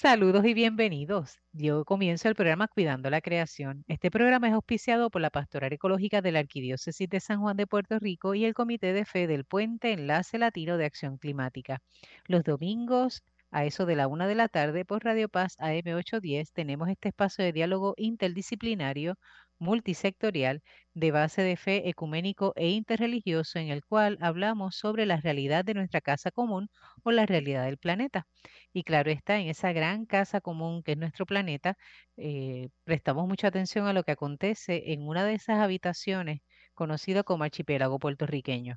Saludos y bienvenidos. Yo comienzo el programa Cuidando la Creación. Este programa es auspiciado por la Pastoral Ecológica de la Arquidiócesis de San Juan de Puerto Rico y el Comité de Fe del Puente Enlace Latino de Acción Climática. Los domingos a eso de la una de la tarde por Radio Paz AM810 tenemos este espacio de diálogo interdisciplinario multisectorial de base de fe ecuménico e interreligioso en el cual hablamos sobre la realidad de nuestra casa común o la realidad del planeta. Y claro está, en esa gran casa común que es nuestro planeta, eh, prestamos mucha atención a lo que acontece en una de esas habitaciones conocido como archipiélago puertorriqueño.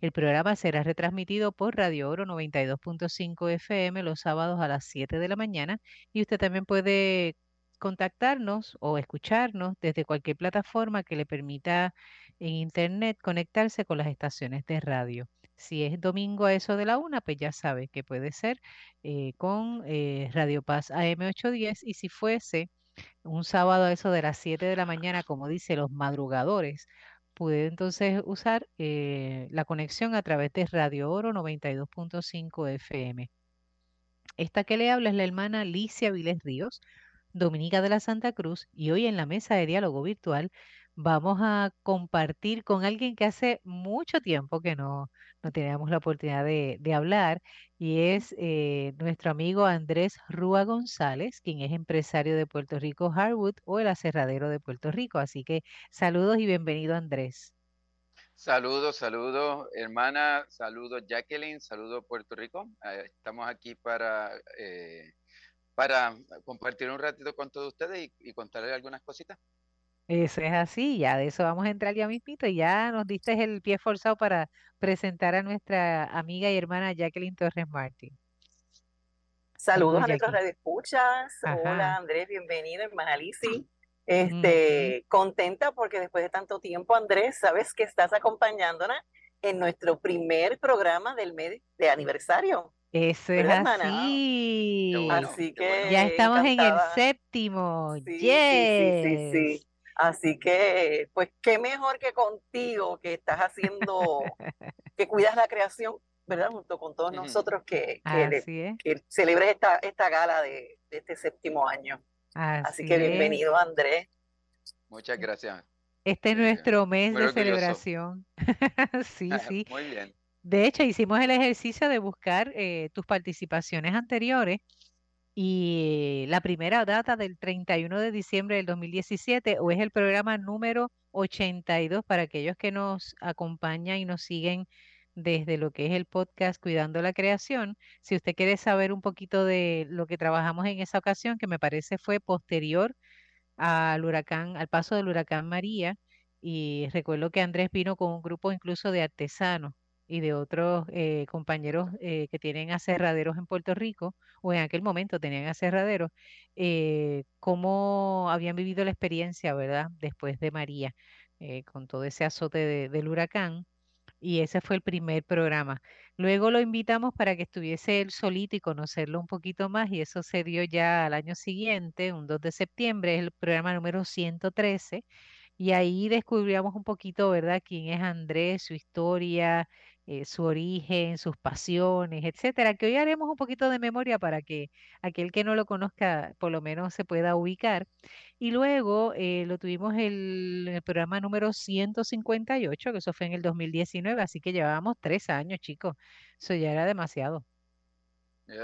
El programa será retransmitido por Radio Oro 92.5 FM los sábados a las 7 de la mañana y usted también puede contactarnos o escucharnos desde cualquier plataforma que le permita en internet conectarse con las estaciones de radio. Si es domingo a eso de la una, pues ya sabe que puede ser eh, con eh, Radio Paz AM810 y si fuese un sábado a eso de las 7 de la mañana, como dice los madrugadores, pude entonces usar eh, la conexión a través de Radio Oro 92.5 FM. Esta que le habla es la hermana Alicia Viles Ríos, Dominica de la Santa Cruz, y hoy en la mesa de diálogo virtual vamos a compartir con alguien que hace mucho tiempo que no, no teníamos la oportunidad de, hablar, y es eh, nuestro amigo Andrés Rúa González, quien es empresario de Puerto Rico Harwood o el aserradero de Puerto Rico. Así que saludos y bienvenido Andrés. Saludos, saludos, hermana, saludos Jacqueline, saludos Puerto Rico. Eh, estamos aquí para... Eh, para compartir un ratito con todos ustedes y, contarles algunas cositas. Eso es así, ya de eso vamos a entrar ya mismito. Y ya nos diste el pie forzado para presentar a nuestra amiga y hermana Jacqueline Torres Martín. Saludos a nuestros radioescuchas. Hola Andrés, bienvenido, hermana Lisi. Este, contenta porque después de tanto tiempo, Andrés, sabes que estás acompañándonos en nuestro primer programa del mes de aniversario. Eso es así. así que ya estamos en el séptimo. Sí, sí, sí, Así que, pues, qué mejor que contigo, que estás haciendo, que cuidas la creación, ¿verdad? Junto con todos nosotros que, que, celebres esta, esta gala de, este séptimo año. Así, que bienvenido, Andrés. Muchas gracias. Este es nuestro mes de celebración. sí, sí. Muy bien. De hecho, hicimos el ejercicio de buscar eh, tus participaciones anteriores y la primera data del 31 de diciembre del 2017 o es el programa número 82 para aquellos que nos acompañan y nos siguen desde lo que es el podcast Cuidando la Creación. Si usted quiere saber un poquito de lo que trabajamos en esa ocasión, que me parece fue posterior al huracán, al paso del huracán María, y recuerdo que Andrés vino con un grupo incluso de artesanos y de otros eh, compañeros eh, que tienen aserraderos en Puerto Rico, o en aquel momento tenían aserraderos, eh, cómo habían vivido la experiencia, ¿verdad? Después de María, con todo ese azote del huracán. Y ese fue el primer programa. Luego lo invitamos para que estuviese él solito y conocerlo un poquito más, y eso se dio ya al año siguiente, un 2 de septiembre, el programa número 113. Y ahí descubríamos un poquito, ¿verdad?, quién es Andrés, su historia, eh, su origen, sus pasiones, etcétera, que hoy haremos un poquito de memoria para que aquel que no lo conozca por lo menos se pueda ubicar. Y luego eh, lo tuvimos el, el programa número 158, que eso fue en el 2019, así que llevábamos tres años, chicos. Eso ya era demasiado.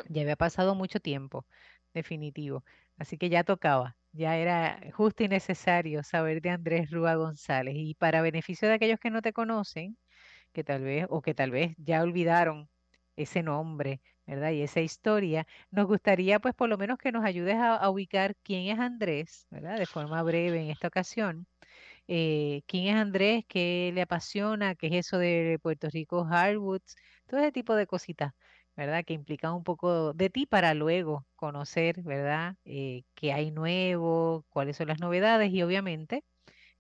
Ya había pasado mucho tiempo, definitivo. Así que ya tocaba, ya era justo y necesario saber de Andrés Rúa González. Y para beneficio de aquellos que no te conocen, que tal vez, o que tal vez ya olvidaron ese nombre, ¿verdad? Y esa historia, nos gustaría pues por lo menos que nos ayudes a, ubicar quién es Andrés, ¿verdad? De forma breve en esta ocasión. Eh, quién es Andrés, qué le apasiona, qué es eso de Puerto Rico Hardwoods, todo ese tipo de cositas, ¿verdad? Que implican un poco de ti para luego conocer, ¿verdad? Eh, qué hay nuevo, cuáles son las novedades y obviamente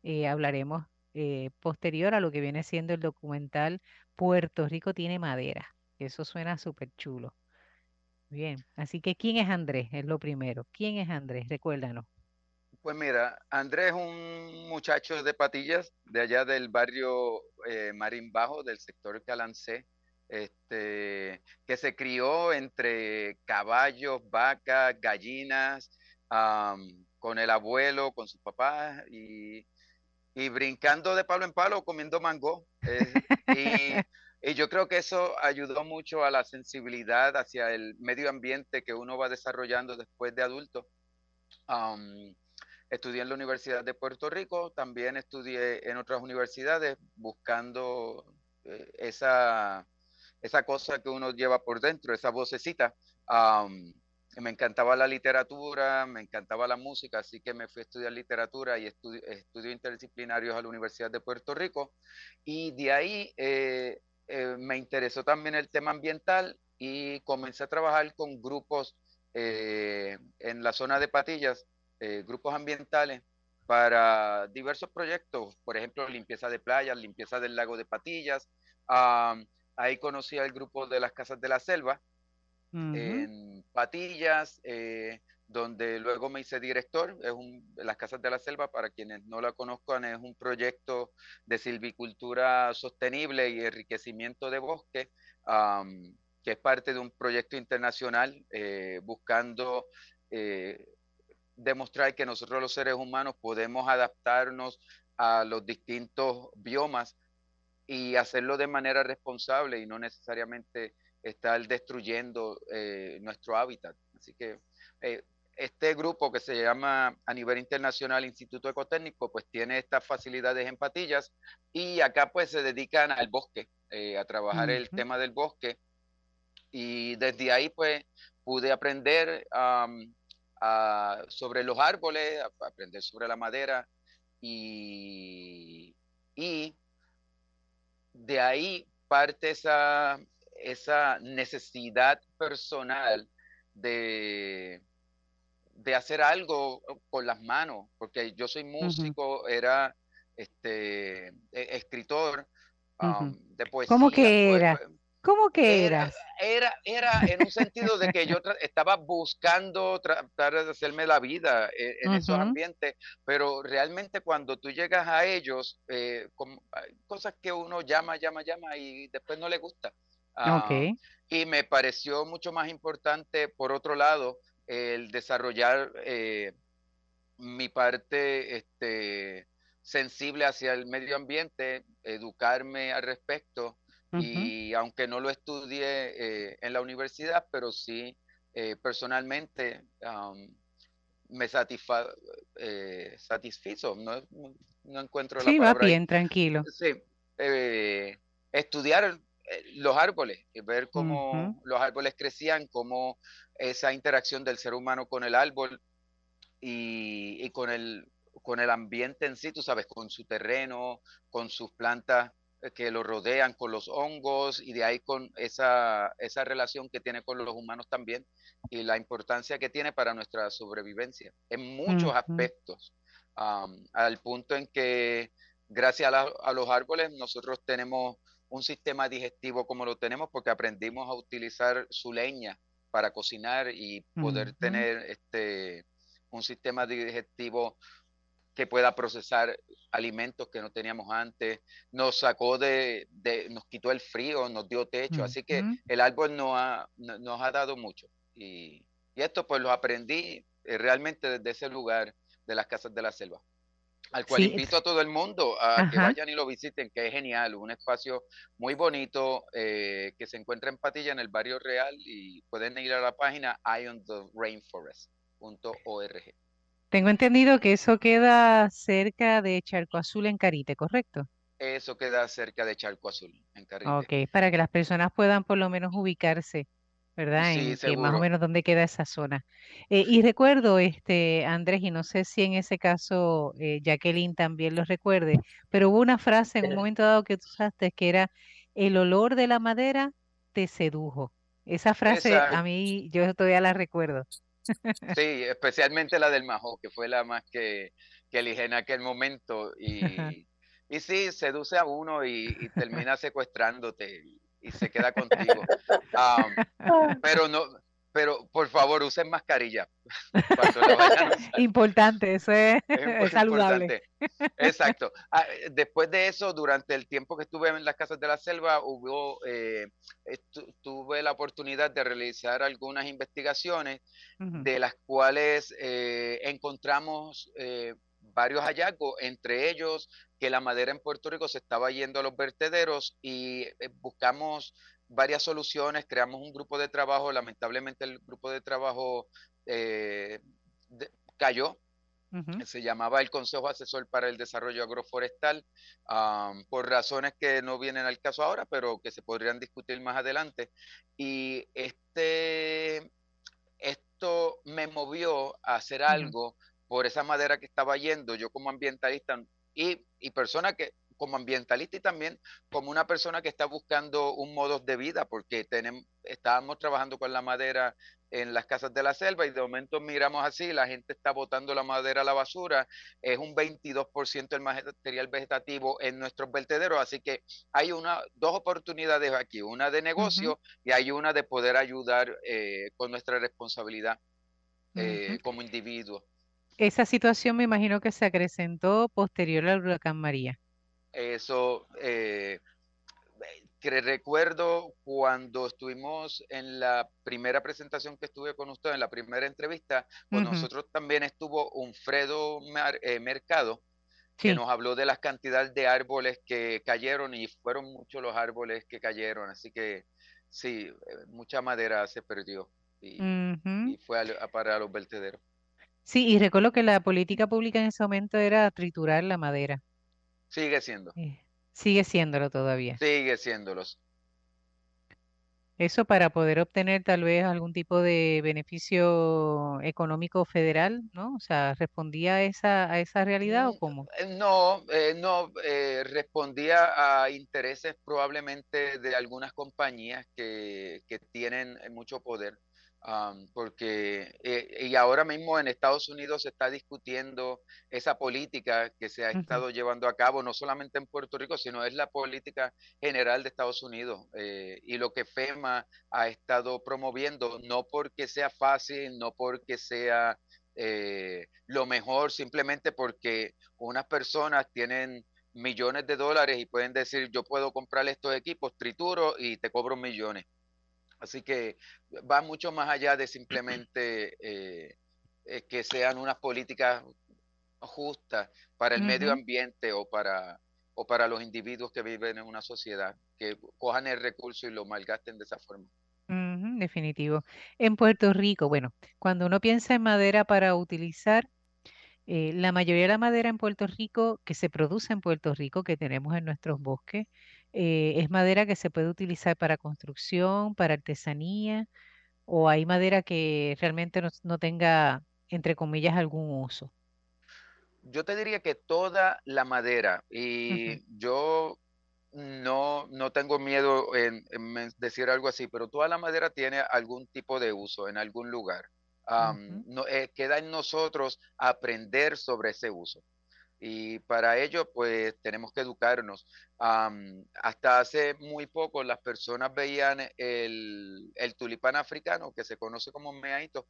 eh, hablaremos eh, posterior a lo que viene siendo el documental Puerto Rico tiene madera. Eso suena súper chulo. Bien, así que ¿quién es Andrés? Es lo primero. ¿Quién es Andrés? Recuérdanos. Pues mira, Andrés es un muchacho de Patillas, de allá del barrio eh, Marín Bajo, del sector Calancé, este, que se crió entre caballos, vacas, gallinas, con el abuelo, con sus papás y, brincando de palo en palo, comiendo mango. Eh, y, yo creo que eso ayudó mucho a la sensibilidad hacia el medio ambiente que uno va desarrollando después de adulto. estudié en la Universidad de Puerto Rico, también estudié en otras universidades buscando eh, esa, esa cosa que uno lleva por dentro, esa vocecita me encantaba la literatura, me encantaba la música, así que me fui a estudiar literatura y estudio, estudios interdisciplinarios a la Universidad de Puerto Rico. Y de ahí eh, eh, me interesó también el tema ambiental y comencé a trabajar con grupos eh, en la zona de Patillas, grupos ambientales para diversos proyectos, por ejemplo, limpieza de playas, limpieza del lago de Patillas. ahí conocí al grupo de las Casas de la Selva, en Patillas, eh, donde luego me hice director. Es un, Las Casas de la Selva, para quienes no la conozcan, es un proyecto de silvicultura sostenible y enriquecimiento de bosque, que es parte de un proyecto internacional eh, buscando eh, demostrar que nosotros los seres humanos podemos adaptarnos a los distintos biomas y hacerlo de manera responsable y no necesariamente estar destruyendo eh, nuestro hábitat. Así que eh, este grupo que se llama a nivel internacional Instituto Ecotécnico, pues tiene estas facilidades en patillas y acá pues se dedican al bosque, eh, a trabajar el tema del bosque. Y desde ahí pues pude aprender sobre los árboles, aprender sobre la madera y, y de ahí parte esa, esa necesidad personal de, de hacer algo con las manos, porque yo soy músico, era este, e, escritor um, de poesía. ¿Cómo que era? ¿Cómo que era? Era, era en un sentido de que yo estaba buscando tratar de hacerme la vida eh, en, esos ambientes, pero realmente cuando tú llegas a ellos, eh, cosas que uno llama, llama, llama y después no le gusta. Ah, y me pareció mucho más importante, por otro lado, el desarrollar eh, mi parte este, sensible hacia el medio ambiente, educarme al respecto. Y aunque no lo estudié eh, en la universidad, pero sí eh, personalmente me satisfa satisfizo. No, no encuentro la palabra. Sí, va bien, tranquilo. Sí, estudiar los árboles, ver cómo los árboles crecían, cómo esa interacción del ser humano con el árbol y, con, el, con el ambiente en sí, tú sabes, con su terreno, con sus plantas eh, que lo rodean, con los hongos y de ahí con esa, esa relación que tiene con los humanos también y la importancia que tiene para nuestra sobrevivencia en muchos aspectos, al punto en que gracias a los árboles nosotros tenemos un sistema digestivo como lo tenemos porque aprendimos a utilizar su leña para cocinar y poder tener este un sistema digestivo que pueda procesar alimentos que no teníamos antes, nos sacó de, nos quitó el frío, nos dio techo, así que el árbol nos ha, nos ha dado mucho. Y, y esto pues lo aprendí eh, realmente desde ese lugar de las casas de la selva al cual invito a todo el mundo a que vayan y lo visiten, que es genial, un espacio muy bonito eh, que se encuentra en Patilla, en el barrio real, y pueden ir a la página iontherainforest.org. Tengo entendido que eso queda cerca de Charco Azul en Carite, ¿correcto? Eso queda cerca de Charco Azul en Carite. Ok, para que las personas puedan por lo menos ubicarse ¿verdad? En más o menos dónde queda esa zona. Eh, y recuerdo, este, Andrés, y no sé si en ese caso eh, Jacqueline también lo recuerde, pero hubo una frase en un momento dado que tú usaste que era, el olor de la madera te sedujo. Esa frase a mí, yo todavía la recuerdo. Sí, especialmente la del majo, que fue la más que, que elige en aquel momento. Y, y sí, seduce a uno y, y termina secuestrándote y se queda contigo. pero no, pero por favor usen mascarilla. Importante, eso es, saludable. Exacto. Ah, después de eso, durante el tiempo que estuve en las casas de la selva, hubo, eh, tuve la oportunidad de realizar algunas investigaciones de las cuales eh, encontramos eh, varios hallazgos, entre ellos que la madera en Puerto Rico se estaba yendo a los vertederos y buscamos varias soluciones, creamos un grupo de trabajo, lamentablemente el grupo de trabajo eh, cayó, se llamaba el Consejo Asesor para el Desarrollo Agroforestal, por razones que no vienen al caso ahora, pero que se podrían discutir más adelante. Y este, esto me movió a hacer algo por esa madera que estaba yendo, yo como ambientalista y, y persona que como ambientalista y también como una persona que está buscando un modo de vida, porque tenemos, estábamos trabajando con la madera en las casas de la selva y de momento miramos así, la gente está botando la madera a la basura, es un 22% del material vegetativo en nuestros vertederos, así que hay una, dos oportunidades aquí, una de negocio y hay una de poder ayudar eh, con nuestra responsabilidad eh, como individuo. Esa situación me imagino que se acrecentó posterior al huracán María. Eso, eh, que recuerdo cuando estuvimos en la primera presentación que estuve con usted, en la primera entrevista, con nosotros también estuvo un Fredo eh, Mercado, que nos habló de las cantidades de árboles que cayeron y fueron muchos los árboles que cayeron, así que sí, eh, mucha madera se perdió y, fue para los vertederos. Sí, y recuerdo que la política pública en ese momento era triturar la madera. Sigue siendo. sigue siéndolo todavía. Sigue siéndolos. Eso para poder obtener tal vez algún tipo de beneficio económico federal, ¿no? O sea, ¿respondía a esa, a esa realidad o mm, cómo? Eh, no, eh, no, eh, respondía a intereses probablemente de algunas compañías que, que tienen mucho poder porque eh, y ahora mismo en Estados Unidos se está discutiendo esa política que se ha estado llevando a cabo, no solamente en Puerto Rico, sino es la política general de Estados Unidos eh, y lo que FEMA ha estado promoviendo, no porque sea fácil, no porque sea eh, lo mejor, simplemente porque unas personas tienen millones de dólares y pueden decir yo puedo comprar estos equipos, trituro y te cobro millones. Así que va mucho más allá de simplemente eh, eh, que sean unas políticas justas para el medio ambiente o para, o para los individuos que viven en una sociedad, que cojan el recurso y lo malgasten de esa forma. definitivo. En Puerto Rico, bueno, cuando uno piensa en madera para utilizar, eh, la mayoría de la madera en Puerto Rico, que se produce en Puerto Rico, que tenemos en nuestros bosques, eh, es madera que se puede utilizar para construcción, para artesanía, o hay madera que realmente no, tenga, entre comillas, algún uso. Yo te diría que toda la madera, y yo no, no tengo miedo en, decir algo así, pero toda la madera tiene algún tipo de uso en algún lugar. no, eh, queda en nosotros aprender sobre ese uso y para ello pues tenemos que educarnos. hasta hace muy poco las personas veían el, tulipán africano que se conoce como meaito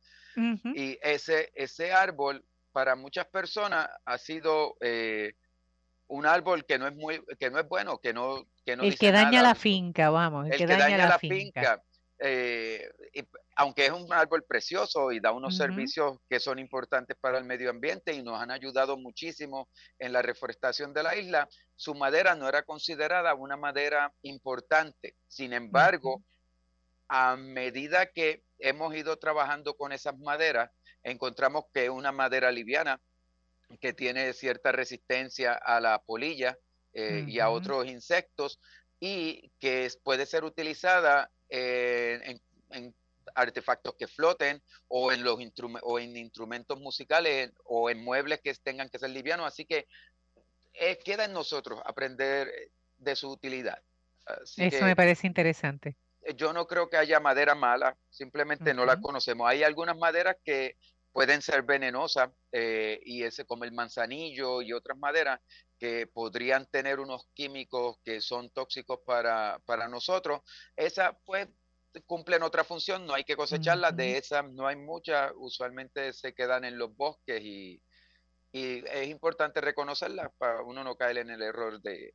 y ese, ese árbol para muchas personas ha sido eh, un árbol que no es muy que no es bueno, que no que no el que daña la finca, vamos, el, que, daña, la, finca eh, aunque es un árbol precioso y da unos servicios que son importantes para el medio ambiente y nos han ayudado muchísimo en la reforestación de la isla, su madera no era considerada una madera importante. Sin embargo, a medida que hemos ido trabajando con esas maderas, encontramos que es una madera liviana que tiene cierta resistencia a la polilla eh, y a otros insectos y que puede ser utilizada en, artefactos que floten o en, los o en instrumentos musicales o en muebles que tengan que ser livianos. Así que eh, queda en nosotros aprender de su utilidad. Eso me parece interesante. Eh, yo no creo que haya madera mala, simplemente no la conocemos. Hay algunas maderas que pueden ser venenosas eh, y ese como el manzanillo y otras maderas que podrían tener unos químicos que son tóxicos para, para nosotros. Esa pues cumplen otra función, no hay que cosecharlas, de esas no hay muchas, usualmente se quedan en los bosques y, y es importante reconocerlas para uno no caer en el error de,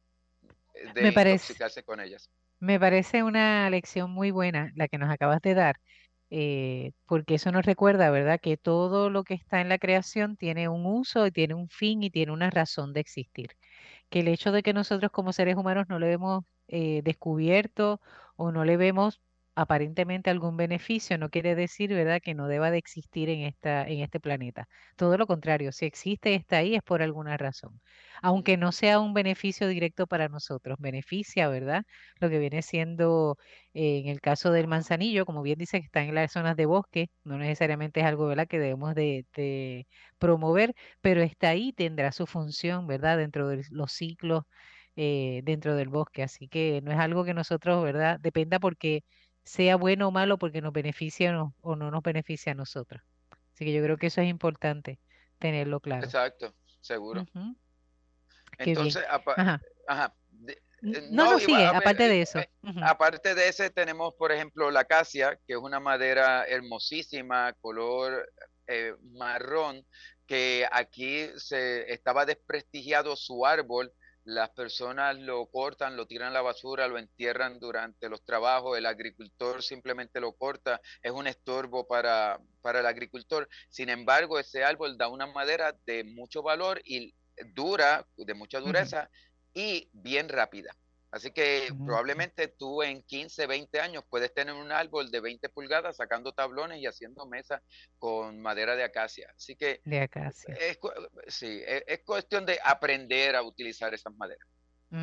de intoxicarse con ellas. Me parece una lección muy buena la que nos acabas de dar, eh, porque eso nos recuerda, ¿verdad?, que todo lo que está en la creación tiene un uso, tiene un fin y tiene una razón de existir. Que el hecho de que nosotros como seres humanos no lo hemos eh, descubierto o no le vemos aparentemente algún beneficio, no quiere decir, ¿verdad?, que no deba de existir en esta, en este planeta. Todo lo contrario, si existe está ahí es por alguna razón. Aunque no sea un beneficio directo para nosotros, beneficia, ¿verdad? Lo que viene siendo, eh, en el caso del manzanillo, como bien dice que está en las zonas de bosque, no necesariamente es algo, ¿verdad?, que debemos de, de promover, pero está ahí, tendrá su función, ¿verdad?, dentro de los ciclos eh, dentro del bosque. Así que no es algo que nosotros, ¿verdad? Dependa porque sea bueno o malo porque nos beneficia o no, nos beneficia a nosotros. Así que yo creo que eso es importante tenerlo claro. Exacto, seguro. Entonces, ajá. Eh, no, no, sigue, aparte de eso. Eh, aparte de ese tenemos, por ejemplo, la acacia, que es una madera hermosísima, color eh, marrón, que aquí se estaba desprestigiado su árbol las personas lo cortan, lo tiran a la basura, lo entierran durante los trabajos, el agricultor simplemente lo corta, es un estorbo para, para el agricultor. Sin embargo, ese árbol da una madera de mucho valor y dura, de mucha dureza y bien rápida. Así que probablemente tú en 15, 20 años puedes tener un árbol de 20 pulgadas sacando tablones y haciendo mesas con madera de acacia. Así que de acacia. Es, sí, e, es, cuestión de aprender a utilizar esas maderas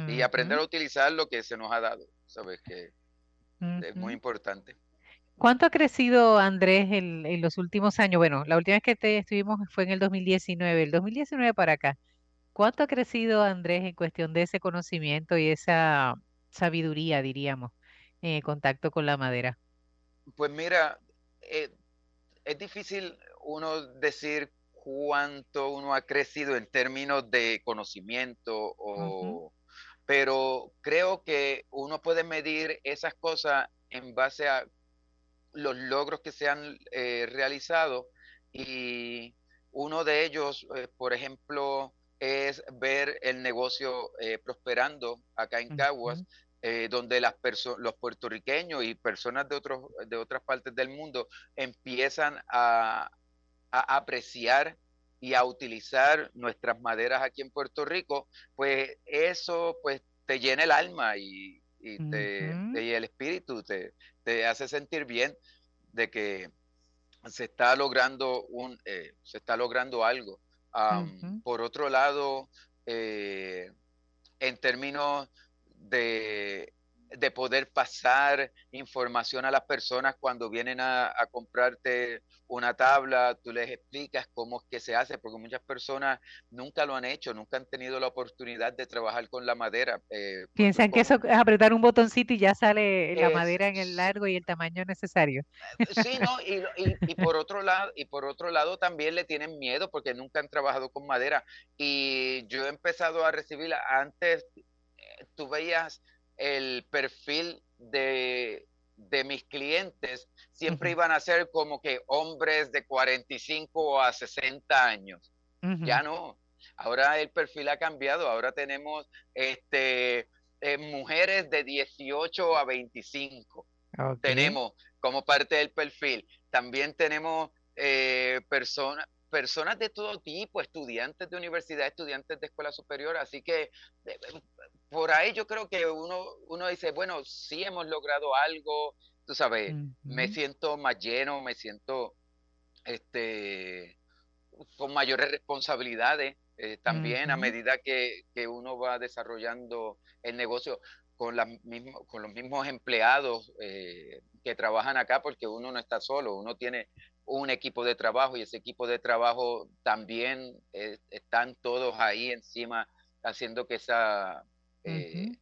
y aprender a utilizar lo que se nos ha dado. Sabes que es muy importante. ¿Cuánto ha crecido Andrés en, en, los últimos años? Bueno, la última vez que te estuvimos fue en el 2019, el 2019 para acá. ¿Cuánto ha crecido Andrés en cuestión de ese conocimiento y esa sabiduría, diríamos, en contacto con la madera? Pues mira, eh, es difícil uno decir cuánto uno ha crecido en términos de conocimiento, pero creo que uno puede medir esas cosas en base a los logros que se han eh, realizado y uno de ellos, eh, por ejemplo, es ver el negocio eh, prosperando acá en Caguas, eh, donde las los puertorriqueños y personas de, otros, de otras partes del mundo empiezan a, apreciar y a utilizar nuestras maderas aquí en Puerto Rico, pues eso pues te llena el alma y, el espíritu, te, te, hace sentir bien de que se está logrando un eh, se está logrando algo por otro lado, eh, en términos de, de, poder pasar información a las personas cuando vienen a, comprarte una tabla, tú les explicas cómo es que se hace, porque muchas personas nunca lo han hecho, nunca han tenido la oportunidad de trabajar con la madera. Eh, Piensan que eso es apretar un botoncito y ya sale la madera en el largo y el tamaño necesario. Eh, sí, no, y, y, por otro lado, y por otro lado también le tienen miedo porque nunca han trabajado con madera. Y yo he empezado a recibirla antes, eh, tú veías el perfil de, mis clientes siempre iban a ser como que hombres de 45 a 60 años. Ya no. Ahora el perfil ha cambiado. Ahora tenemos este, eh, mujeres de 18 a 25. Tenemos como parte del perfil. También tenemos eh, personas, personas de todo tipo, estudiantes de universidad, estudiantes de escuela superior, así que eh, por ahí yo creo que uno, uno dice, bueno, sí hemos logrado algo, tú sabes, me siento más lleno, me siento este, con mayores responsabilidades eh, también a medida que, uno va desarrollando el negocio con, las con los mismos empleados eh, que trabajan acá, porque uno no está solo, uno tiene un equipo de trabajo y ese equipo de trabajo también eh, están todos ahí encima haciendo que esa, eh,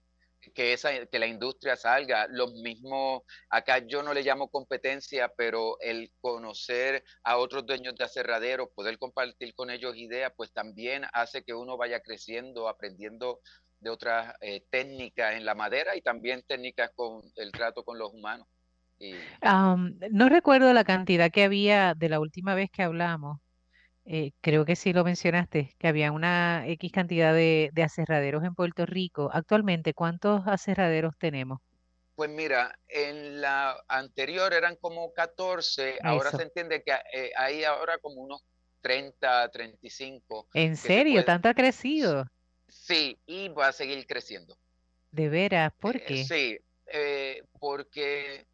que esa que la industria salga los mismos acá yo no le llamo competencia pero el conocer a otros dueños de aserraderos poder compartir con ellos ideas pues también hace que uno vaya creciendo aprendiendo de otras eh, técnicas en la madera y también técnicas con el trato con los humanos no recuerdo la cantidad que había de la última vez que hablamos. Eh, creo que sí lo mencionaste, que había una X cantidad de, de aserraderos en Puerto Rico. Actualmente, ¿cuántos aserraderos tenemos? Pues mira, en la anterior eran como 14, ahora se entiende que eh, hay ahora como unos 30, 35. ¿En serio? ¿Tanto ha crecido? Sí, y va a seguir creciendo. ¿De veras? ¿Por eh, qué? sí, porque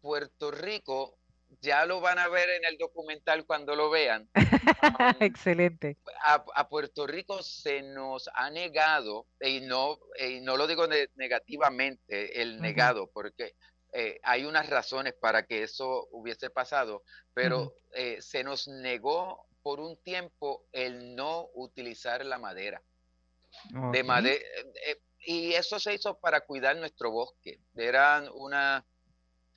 Puerto Rico ya lo van a ver en el documental cuando lo vean. Excelente. A, Puerto Rico se nos ha negado, y no, y no lo digo negativamente, el negado, porque eh, hay unas razones para que eso hubiese pasado, pero eh, se nos negó por un tiempo el no utilizar la madera. De madera eh, y eso se hizo para cuidar nuestro bosque. Eran unas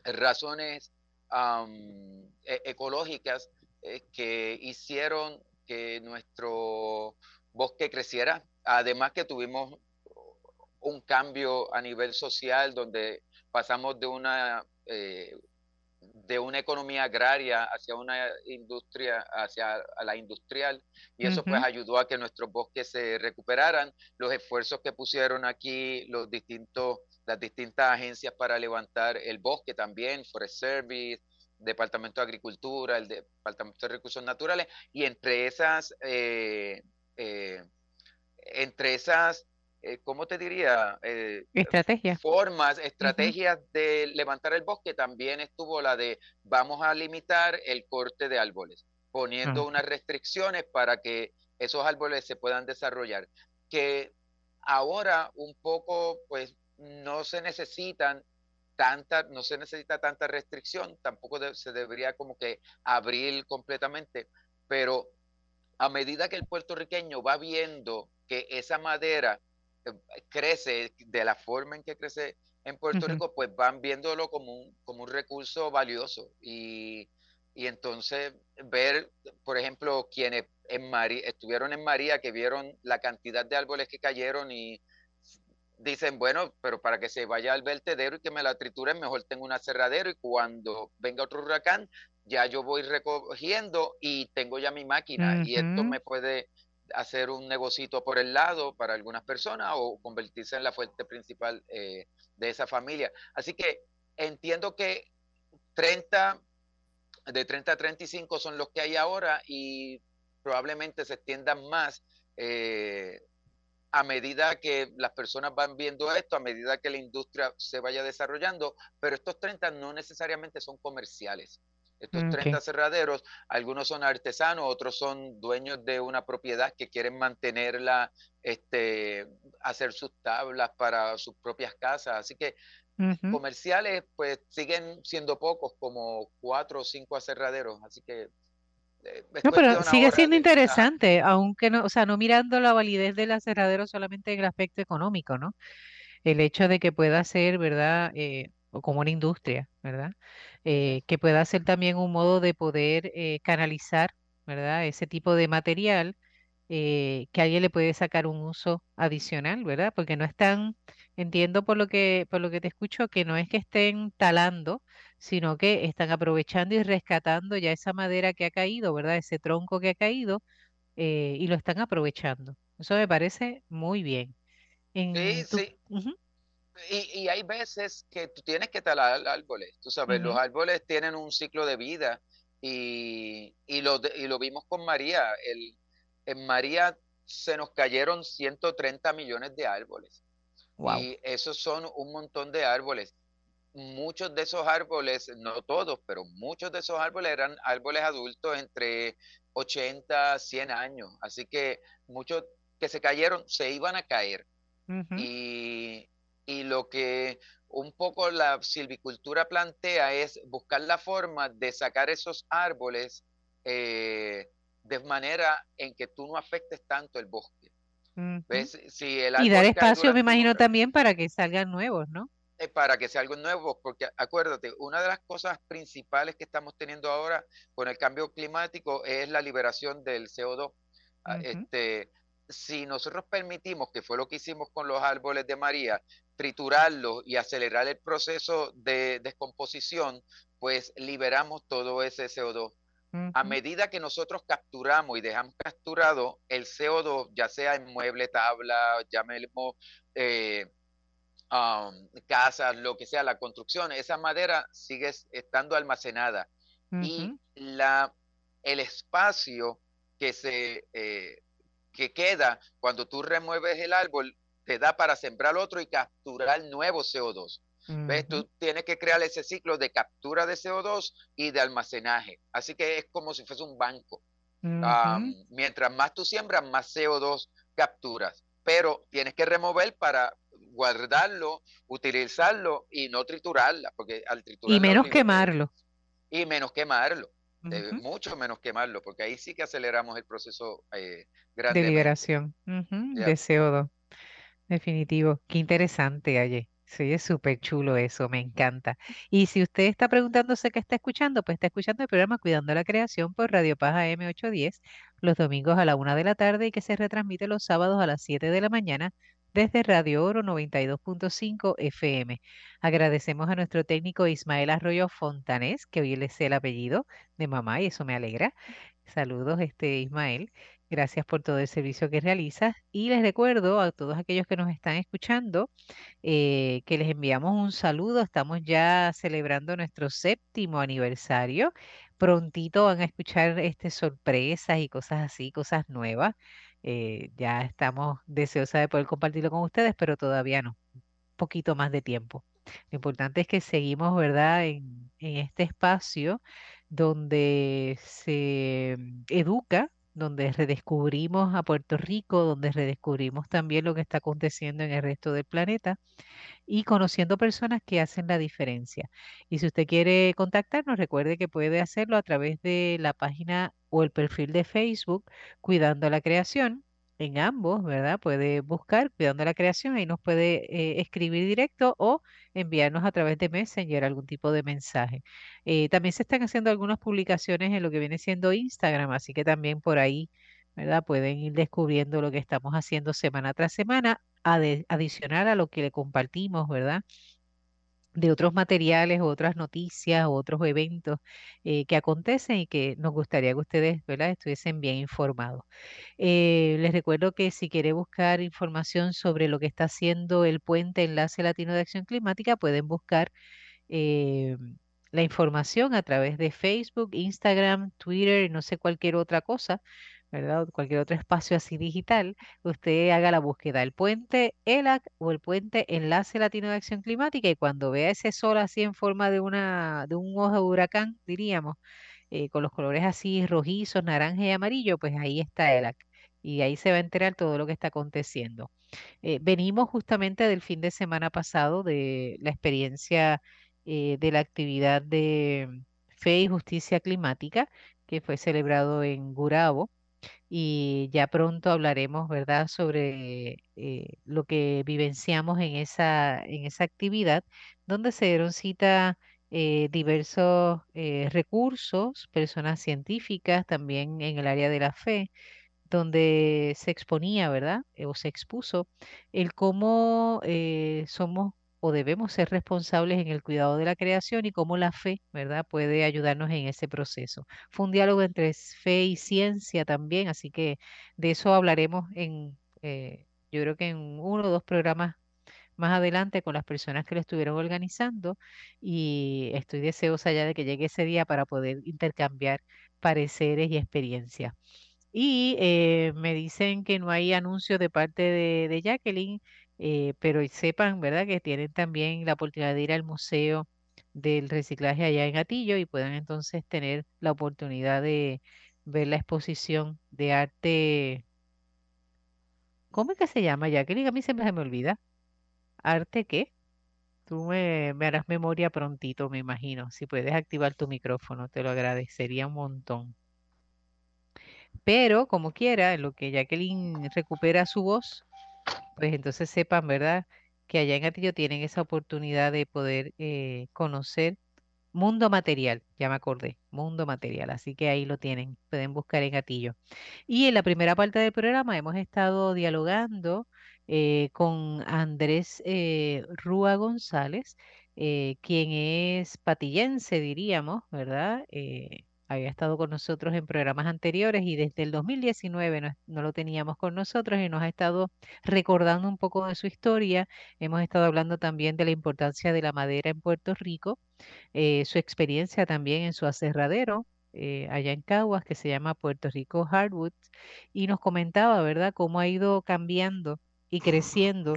razones e, ecológicas eh, que hicieron que nuestro bosque creciera. Además que tuvimos un cambio a nivel social donde pasamos de una eh, de una economía agraria hacia una industria, hacia la industrial, y eso pues ayudó a que nuestros bosques se recuperaran. Los esfuerzos que pusieron aquí los distintos, las distintas agencias para levantar el bosque también, Forest Service, Departamento de Agricultura, el Departamento de Recursos Naturales, y entre esas, eh, eh, entre esas eh, ¿cómo te diría? Estrategias. Formas, estrategias de levantar el bosque. También estuvo la de vamos a limitar el corte de árboles, poniendo ah. unas restricciones para que esos árboles se puedan desarrollar. Que ahora un poco, pues, no se necesitan tanta, no se necesita tanta restricción, tampoco se debería como que abrir completamente, pero a medida que el puertorriqueño va viendo que esa madera crece de la forma en que crece en Puerto Rico, pues van viéndolo como un, como un recurso valioso. Y, y entonces ver, por ejemplo, quienes en María, estuvieron en María, que vieron la cantidad de árboles que cayeron y dicen, bueno, pero para que se vaya al vertedero y que me la trituren, mejor tengo un aserradero y cuando venga otro huracán, ya yo voy recogiendo y tengo ya mi máquina y esto me puede hacer un negocito por el lado para algunas personas o convertirse en la fuente principal eh, de esa familia. Así que entiendo que 30, de 30 a 35 son los que hay ahora y probablemente se extiendan más eh, a medida que las personas van viendo esto, a medida que la industria se vaya desarrollando, pero estos 30 no necesariamente son comerciales. Estos 30 cerraderos, algunos son artesanos, otros son dueños de una propiedad que quieren mantenerla, este, hacer sus tablas para sus propias casas. Así que comerciales, pues siguen siendo pocos, como cuatro o cinco aserraderos. Así que no, pero sigue siendo interesante, aunque no, o sea, no mirando la validez del aserradero solamente en el aspecto económico, ¿no? El hecho de que pueda ser, ¿verdad? Eh, como una industria, ¿verdad? Eh, que pueda ser también un modo de poder eh, canalizar, ¿verdad? Ese tipo de material eh, que alguien le puede sacar un uso adicional, ¿verdad? Porque no están, entiendo por lo que, por lo que te escucho, que no es que estén talando, sino que están aprovechando y rescatando ya esa madera que ha caído, ¿verdad? Ese tronco que ha caído y lo están aprovechando. Eso me parece muy bien. sí, sí. Y, hay veces que tú tienes que talar árboles, tú sabes, los árboles tienen un ciclo de vida y, y, lo, y lo vimos con María. El, en María se nos cayeron 130 millones de árboles. Y esos son un montón de árboles. Muchos de esos árboles, no todos, pero muchos de esos árboles eran árboles adultos entre 80, 100 años. Así que muchos que se cayeron se iban a caer. Y y lo que un poco la silvicultura plantea es buscar la forma de sacar esos árboles eh, de manera en que tú no afectes tanto el bosque. y dar espacio, me imagino, también para que salgan nuevos, ¿no? Eh, para que salgan nuevos, porque acuérdate, una de las cosas principales que estamos teniendo ahora con el cambio climático es la liberación del CO2. Ah, este, si nosotros permitimos, que fue lo que hicimos con los árboles de María, triturarlos y acelerar el proceso de descomposición, pues liberamos todo ese CO2. A medida que nosotros capturamos y dejamos capturado el CO2, ya sea en mueble, tabla, llamemos eh, um, casas, lo que sea, la construcción, esa madera sigue estando almacenada. Y la, el espacio que se eh, que queda cuando tú remueves el árbol te da para sembrar otro y capturar nuevo CO2. ¿Ves? Tú tienes que crear ese ciclo de captura de CO2 y de almacenaje. Así que es como si fuese un banco. mientras más tú siembras, más CO2 capturas. Pero tienes que remover para guardarlo, utilizarlo y no triturarla, porque al Y menos quemarlo. Y menos quemarlo. mucho menos quemarlo, porque ahí sí que aceleramos el proceso eh, de liberación de CO2. Definitivo. Qué interesante, Aye. Sí, es súper chulo eso, me encanta. Y si usted está preguntándose qué está escuchando, pues está escuchando el programa Cuidando la Creación por Radio Paz AM810 los domingos a la una de la tarde y que se retransmite los sábados a las 7 de la mañana desde Radio Oro 92.5 FM. Agradecemos a nuestro técnico Ismael Arroyo Fontanés, que hoy le sé el apellido de mamá y eso me alegra. Saludos, este Ismael. Gracias por todo el servicio que realizas. Y les recuerdo a todos aquellos que nos están escuchando eh, que les enviamos un saludo. Estamos ya celebrando nuestro séptimo aniversario. Prontito van a escuchar este, sorpresas y cosas así, cosas nuevas. Eh, ya estamos deseosas de poder compartirlo con ustedes, pero todavía no. Un poquito más de tiempo. Lo importante es que seguimos, ¿verdad?, en, este espacio donde se mm, educa donde redescubrimos a Puerto Rico, donde redescubrimos también lo que está aconteciendo en el resto del planeta y conociendo personas que hacen la diferencia. Y si usted quiere contactarnos, recuerde que puede hacerlo a través de la página o el perfil de Facebook Cuidando la Creación en ambos, ¿verdad? Puede buscar Cuidando la Creación, ahí nos puede eh, escribir directo o enviarnos a través de Messenger algún tipo de mensaje. Eh, también se están haciendo algunas publicaciones en lo que viene siendo Instagram, así que también por ahí, ¿verdad? Pueden ir descubriendo lo que estamos haciendo semana tras semana, adicional a lo que le compartimos, ¿verdad? De otros materiales, otras noticias, otros eventos eh, que acontecen y que nos gustaría que ustedes estuviesen bien informados. Eh, les recuerdo que si quiere buscar información sobre lo que está haciendo el Puente Enlace Latino de Acción Climática, pueden buscar eh, la información a través de Facebook, Instagram, Twitter y no sé cualquier otra cosa. ¿Verdad? Cualquier otro espacio así digital, usted haga la búsqueda, el puente ELAC o el puente Enlace Latino de Acción Climática y cuando vea ese sol así en forma de, una, de un ojo de huracán, diríamos, eh, con los colores así rojizos, naranja y amarillo, pues ahí está ELAC y ahí se va a enterar todo lo que está aconteciendo. Eh, venimos justamente del fin de semana pasado de la experiencia eh, de la actividad de Fe y Justicia Climática que fue celebrado en Gurabo y ya pronto hablaremos, ¿verdad?, sobre eh, lo que vivenciamos en esa, en esa actividad, donde se dieron cita eh, diversos eh, recursos, personas científicas, también en el área de la fe, donde se exponía, ¿verdad?, o se expuso el cómo somos o debemos ser responsables en el cuidado de la creación y cómo la fe, ¿verdad?, puede ayudarnos en ese proceso. Fue un diálogo entre fe y ciencia también, así que de eso hablaremos en, eh, yo creo que en uno o dos programas más adelante con las personas que lo estuvieron organizando y estoy deseosa ya de que llegue ese día para poder intercambiar pareceres y experiencias. Y eh, me dicen que no hay anuncio de parte de, de Jacqueline eh, pero sepan, ¿verdad?, que tienen también la oportunidad de ir al Museo del Reciclaje allá en Atillo y puedan entonces tener la oportunidad de ver la exposición de arte. ¿Cómo es que se llama, Jacqueline? A mí siempre se me olvida. ¿Arte qué? Tú me, me harás memoria prontito, me imagino. Si puedes activar tu micrófono, te lo agradecería un montón. Pero, como quiera, lo que Jacqueline recupera su voz, pues entonces sepan, ¿verdad? Que allá en Atillo tienen esa oportunidad de poder eh, conocer Mundo Material, ya me acordé, Mundo Material, así que ahí lo tienen, pueden buscar en Gatillo. Y en la primera parte del programa hemos estado dialogando eh, con Andrés eh, Rúa González, quien es patillense, diríamos, ¿verdad? Había estado con nosotros en programas anteriores y desde el 2019 no, no, lo teníamos con nosotros y nos ha estado recordando un poco de su historia. Hemos estado hablando también de la importancia de la madera en Puerto Rico, su experiencia también en su aserradero. allá en Caguas, que se llama Puerto Rico Hardwood, y nos comentaba, ¿verdad?, cómo ha ido cambiando y creciendo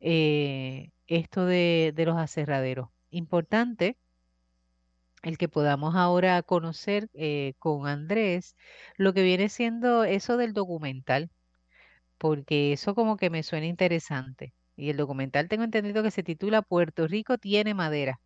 eh, esto de, los aserraderos. Importante el que podamos ahora conocer eh, con Andrés lo que viene siendo eso del documental, porque eso como que me suena interesante. Y el documental tengo entendido que se titula Puerto Rico tiene madera.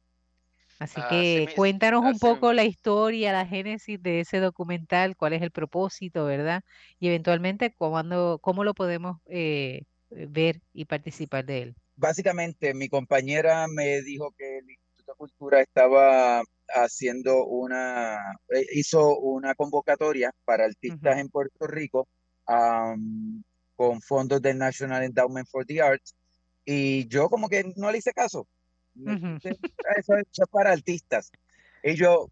Así que cuéntanos un poco la historia, la génesis de ese documental, cuál es el propósito, ¿verdad? Y eventualmente cómo, cómo lo podemos eh, ver y participar de él? Básicamente, mi compañera me dijo que el Instituto de Cultura estaba haciendo una, eh, hizo una convocatoria para artistas en Puerto Rico con fondos del National Endowment for the Arts y yo como que no le hice caso. Eso es para artistas. Y yo,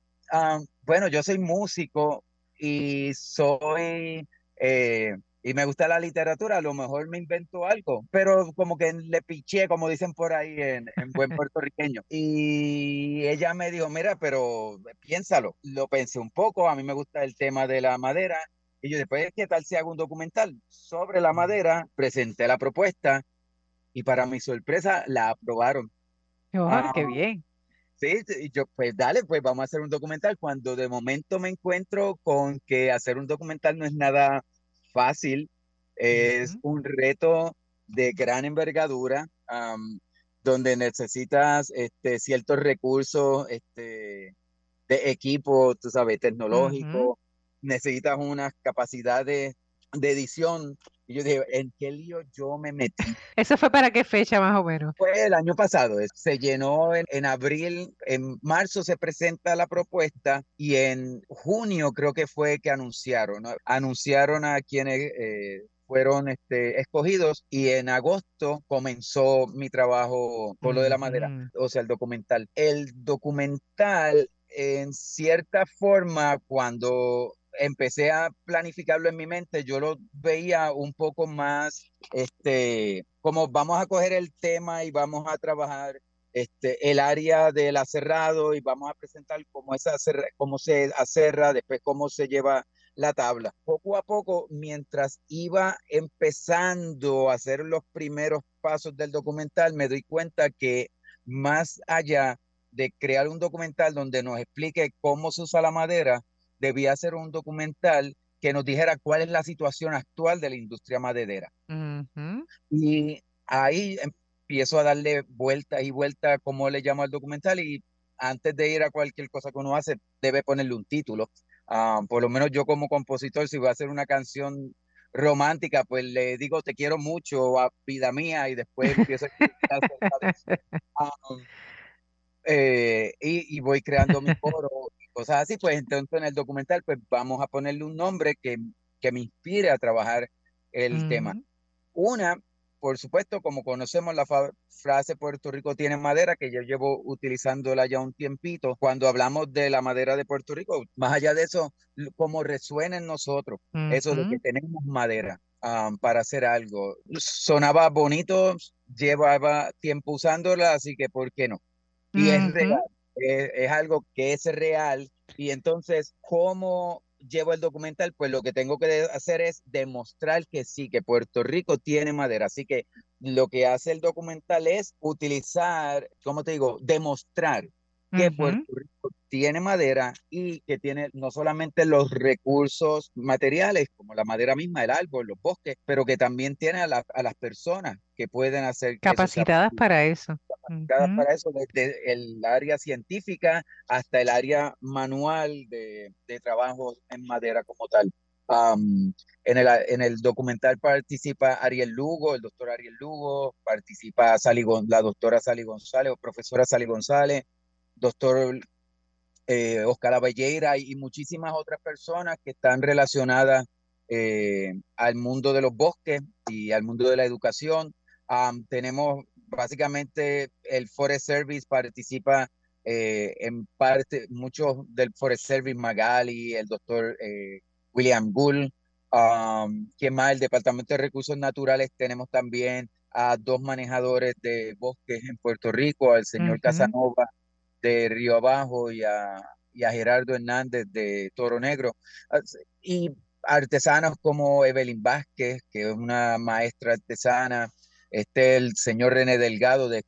bueno, yo soy músico y soy eh, y me gusta la literatura, a lo mejor me invento algo, pero como que le piché, como dicen por ahí en, en buen puertorriqueño. Y ella me dijo, mira, pero piénsalo. Lo pensé un poco, a mí me gusta el tema de la madera. Y yo después, ¿qué tal si hago un documental sobre la madera? Presenté la propuesta y para mi sorpresa la aprobaron. Oh, ah, ¡Qué bien! Sí, yo, pues dale, pues vamos a hacer un documental. Cuando de momento me encuentro con que hacer un documental no es nada fácil, es un reto de gran envergadura, donde necesitas este, ciertos recursos este, de equipo, tú sabes, tecnológico, necesitas unas capacidades de edición y yo dije, ¿en qué lío yo me metí? ¿Eso fue para qué fecha más o menos? Fue el año pasado, se llenó en, abril, en marzo se presenta la propuesta y en junio creo que fue que anunciaron, anunciaron a quienes... Eh, fueron este, escogidos y en agosto comenzó mi trabajo con lo de la madera, o sea, el documental. El documental, en cierta forma, cuando empecé a planificarlo en mi mente, yo lo veía un poco más, este, como vamos a coger el tema y vamos a trabajar este, el área del aserrado y vamos a presentar cómo, esa cómo se aserra, después cómo se lleva la tabla. Poco a poco, mientras iba empezando a hacer los primeros pasos del documental, me doy cuenta que más allá de crear un documental donde nos explique cómo se usa la madera, debía hacer un documental que nos dijera cuál es la situación actual de la industria maderera. Y ahí empiezo a darle vuelta y vuelta, como le llamo al documental, y antes de ir a cualquier cosa que uno hace, debe ponerle un título. Ah, por lo menos yo como compositor, si voy a hacer una canción romántica, pues le digo te quiero mucho a vida mía y después empiezo a eh, y, y, voy creando mi coro cosas así, pues entonces en el documental pues vamos a ponerle un nombre que, que me inspire a trabajar el tema. Una, por supuesto, como conocemos la frase Puerto Rico tiene madera, que yo llevo utilizándola ya un tiempito, cuando hablamos de la madera de Puerto Rico, más allá de eso, como resuena en nosotros, eso de que tenemos madera. para hacer algo. Sonaba bonito, llevaba tiempo usándola, así que ¿por qué no? Y es real, es, algo que es real. Y entonces, ¿cómo llevo el documental? Pues lo que tengo que hacer es demostrar que sí, que Puerto Rico tiene madera. Así que lo que hace el documental es utilizar, ¿cómo te digo? Demostrar que Puerto Rico tiene madera y que tiene no solamente los recursos materiales, como la madera misma, el árbol, los bosques, pero que también tiene a, las personas que pueden hacer... Capacitadas para eso. Capacitadas para eso, desde el área científica hasta el área manual de, trabajo en madera como tal. en, el, en el documental participa Ariel Lugo, el doctor Ariel Lugo, participa Sally, la doctora Sally González o profesora Sally González, doctor eh, Oscar Avelleira y, muchísimas otras personas que están relacionadas eh, al mundo de los bosques y al mundo de la educación. tenemos básicamente el Forest Service participa eh, en parte, muchos del Forest Service, Magali, el doctor William Gull, um, que más el Departamento de Recursos Naturales tenemos también a dos manejadores de bosques en Puerto Rico, al señor Casanova de Río Abajo y a, Gerardo Hernández de Toro Negro. Y artesanos como Evelyn Vázquez, que es una maestra artesana, este el señor René Delgado de,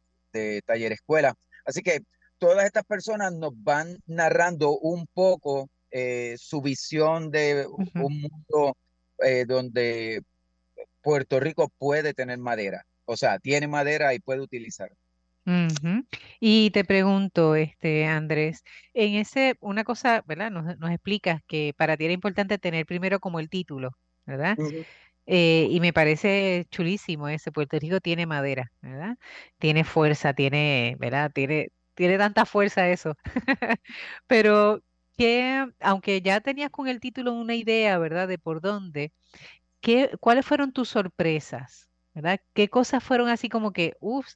Taller Escuela. Así que todas estas personas nos van narrando un poco eh, su visión de un mundo eh, donde Puerto Rico puede tener madera. O sea, tiene madera y puede utilizar. Y te pregunto, este Andrés, en ese, una cosa, ¿verdad? Nos, nos explicas que para ti era importante tener primero como el título, ¿verdad? Eh, y me parece chulísimo ese, Puerto Rico tiene madera, ¿verdad? Tiene fuerza, tiene, ¿verdad? Tiene, tiene tanta fuerza eso. Pero que, aunque ya tenías con el título una idea, ¿verdad? De por dónde, ¿qué, cuáles fueron tus sorpresas? ¿Verdad? ¿Qué cosas fueron así como que, uff,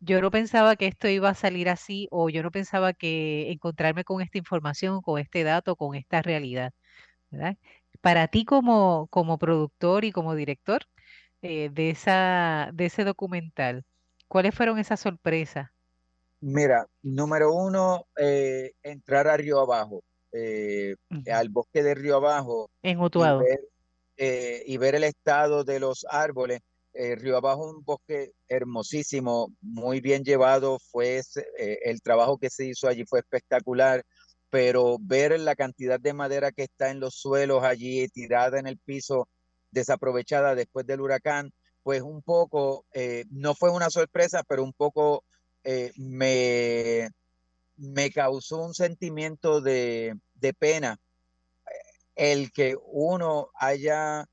yo no pensaba que esto iba a salir así o yo no pensaba que encontrarme con esta información, con este dato, con esta realidad, ¿verdad? Para ti como, como productor y como director eh, de, esa, de ese documental, ¿cuáles fueron esas sorpresas? Mira, número uno, eh, entrar a Río Abajo, eh, al bosque de Río Abajo. En Utuado. y ver el estado de los árboles eh, Río Abajo, un bosque hermosísimo, muy bien llevado, fue eh, el trabajo que se hizo allí fue espectacular, pero ver la cantidad de madera que está en los suelos allí tirada en el piso, desaprovechada después del huracán, pues un poco, eh, no fue una sorpresa, pero un poco me, me causó un sentimiento de, de pena el que uno haya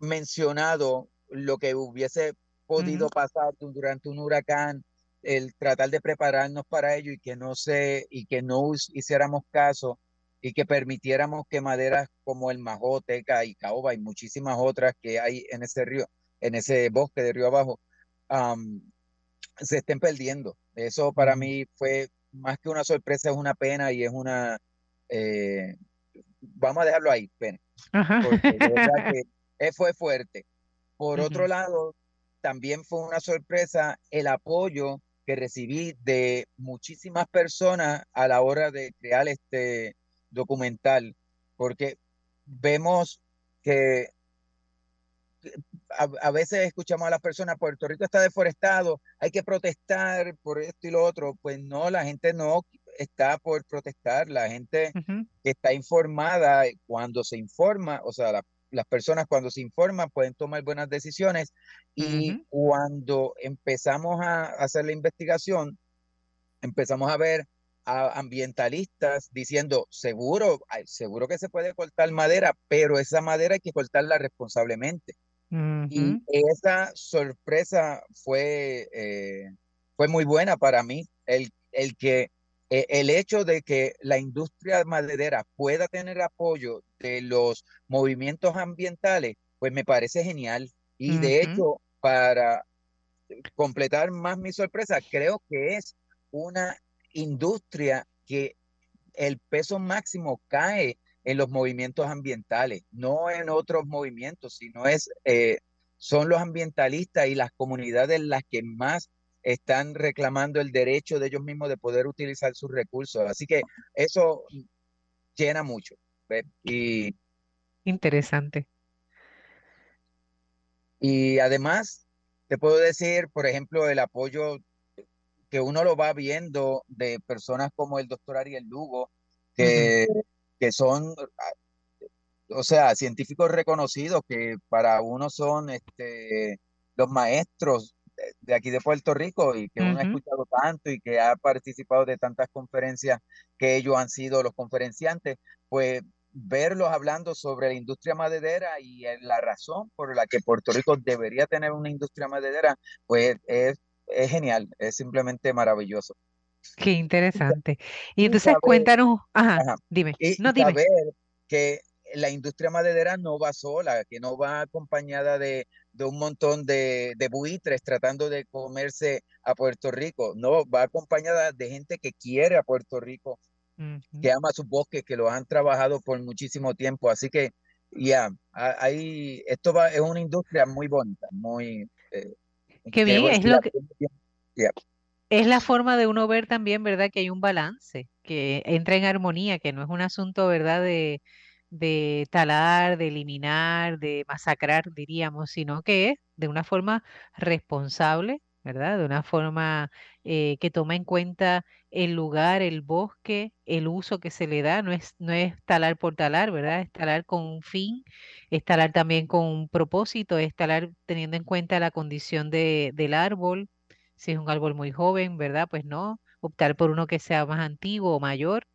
mencionado lo que hubiese podido pasar durante un huracán, el tratar de prepararnos para ello y que no se y que no hiciéramos caso y que permitiéramos que maderas como el majoteca y caoba y muchísimas otras que hay en ese río, en ese bosque de río abajo, se estén perdiendo. Eso para mí fue más que una sorpresa, es una pena y es una, eh, vamos a dejarlo ahí, pena. Porque que eh, fue fuerte. Por otro lado, también fue una sorpresa el apoyo que recibí de muchísimas personas a la hora de crear este documental, porque vemos que a, veces escuchamos a las personas, Puerto Rico está deforestado, hay que protestar por esto y lo otro. Pues no, la gente no está por protestar, la gente está informada cuando se informa, o sea, la las personas cuando se informan pueden tomar buenas decisiones y cuando empezamos a hacer la investigación, empezamos a ver a ambientalistas diciendo, seguro, seguro que se puede cortar madera, pero esa madera hay que cortarla responsablemente. Y esa sorpresa fue, eh, fue muy buena para mí, el, el que e, el hecho de que la industria maderera pueda tener apoyo de los movimientos ambientales, pues me parece genial. Y de hecho, para completar más mi sorpresa, creo que es una industria que el peso máximo cae en los movimientos ambientales, no en otros movimientos, sino es, eh, son los ambientalistas y las comunidades las que más están reclamando el derecho de ellos mismos de poder utilizar sus recursos. Así que eso llena mucho. Y, Interesante. Y además, te puedo decir, por ejemplo, el apoyo que uno lo va viendo de personas como el doctor Ariel Lugo, que, que son, o sea, científicos reconocidos que para uno son este, los maestros de aquí de Puerto Rico y que uno ha escuchado tanto y que ha participado de tantas conferencias que ellos han sido los conferenciantes, pues verlos hablando sobre la industria maderera y la razón por la que Puerto Rico debería tener una industria maderera, pues es, es genial, es simplemente maravilloso. Qué interesante. Y entonces cuéntanos, ajá, dime. no, dime. Saber que la industria maderera no va sola, que no va acompañada de, un montón de, buitres tratando de comerse a Puerto Rico. No, va acompañada de gente que quiere a Puerto Rico, que ama sus bosques, que lo han trabajado por muchísimo tiempo. Así que, ya, ahí, esto va, es una industria muy bonita, muy... Eh, Qué bien, es lo que... Es la forma de uno ver también, ¿verdad? Que hay un balance, que entra en armonía, que no es un asunto, ¿verdad? De, de talar, de eliminar, de masacrar, diríamos, sino que es de una forma responsable, ¿verdad? De una forma eh, que toma en cuenta el lugar, el bosque, el uso que se le da, no es, no es talar por talar, ¿verdad? Es talar con un fin, es talar también con un propósito, es talar teniendo en cuenta la condición de, del árbol, si es un árbol muy joven, ¿verdad? Pues no, optar por uno que sea más antiguo o mayor,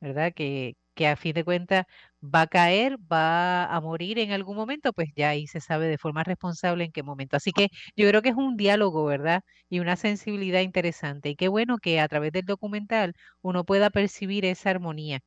¿verdad? Que, que a fin de cuentas va a caer, va a morir en algún momento, pues ya ahí se sabe de forma responsable en qué momento. Así que yo creo que es un diálogo, ¿verdad? Y una sensibilidad interesante. Y qué bueno que a través del documental uno pueda percibir esa armonía.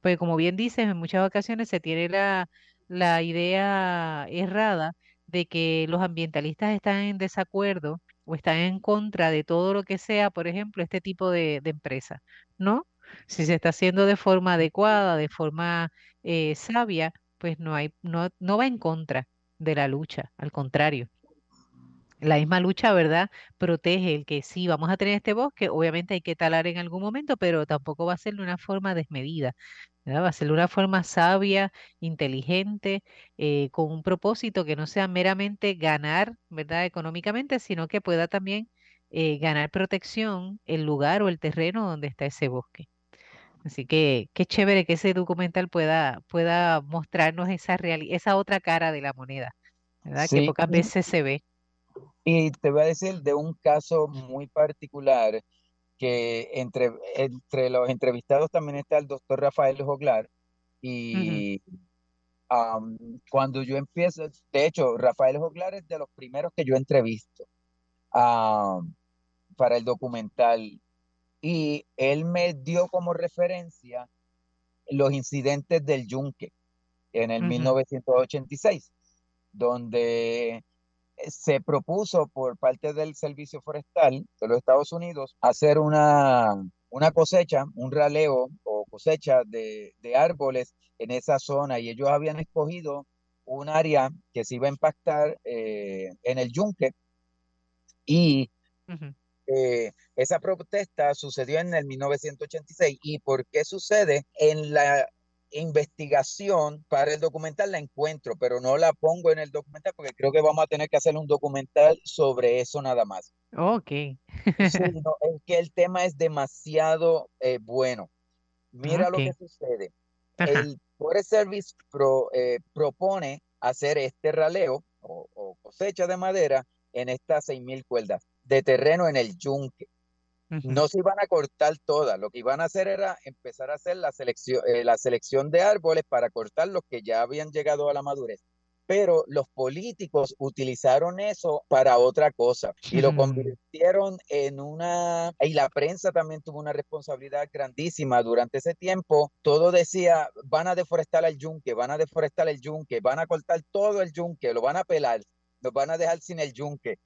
Porque como bien dices, en muchas ocasiones se tiene la, la idea errada de que los ambientalistas están en desacuerdo o están en contra de todo lo que sea, por ejemplo, este tipo de, de empresa, ¿no? Si se está haciendo de forma adecuada, de forma eh, sabia, pues no, hay, no, no va en contra de la lucha, al contrario. La misma lucha, ¿verdad? Protege el que sí, vamos a tener este bosque, obviamente hay que talar en algún momento, pero tampoco va a ser de una forma desmedida, Va a ser de una forma sabia, inteligente, eh, con un propósito que no sea meramente ganar, ¿verdad? Económicamente, sino que pueda también eh, ganar protección el lugar o el terreno donde está ese bosque. Así que qué chévere que ese documental pueda, pueda mostrarnos esa, esa otra cara de la moneda, ¿verdad? Que pocas veces se ve. Y te voy a decir de un caso muy particular que entre, entre los entrevistados también está el doctor Rafael Joglar y cuando yo empiezo, de hecho, Rafael Joglar es de los primeros que yo entrevisto para el documental y él me dio como referencia los incidentes del Yunque en el 1986, donde se propuso por parte del Servicio Forestal de los Estados Unidos hacer una, una cosecha, un raleo o cosecha de, árboles en esa zona y ellos habían escogido un área que se iba a impactar eh, en el Yunque. Y eh, esa protesta sucedió en el 1986. ¿Y por qué sucede? En la investigación para el documental la encuentro, pero no la pongo en el documental porque creo que vamos a tener que hacer un documental sobre eso nada más. Ok. es que el tema es demasiado eh, bueno. Mira lo que sucede. El Forest Service eh, propone hacer este raleo o, o, cosecha de madera en estas 6.000 cuerdas de terreno en el yunque. No se iban a cortar todas, lo que iban a hacer era empezar a hacer la selección, eh, la selección de árboles para cortar los que ya habían llegado a la madurez. Pero los políticos utilizaron eso para otra cosa y lo convirtieron en una... Y la prensa también tuvo una responsabilidad grandísima durante ese tiempo. Todo decía, van a deforestar el yunque, van a deforestar el yunque, van a cortar todo el yunque, lo van a pelar, nos van a dejar sin el yunque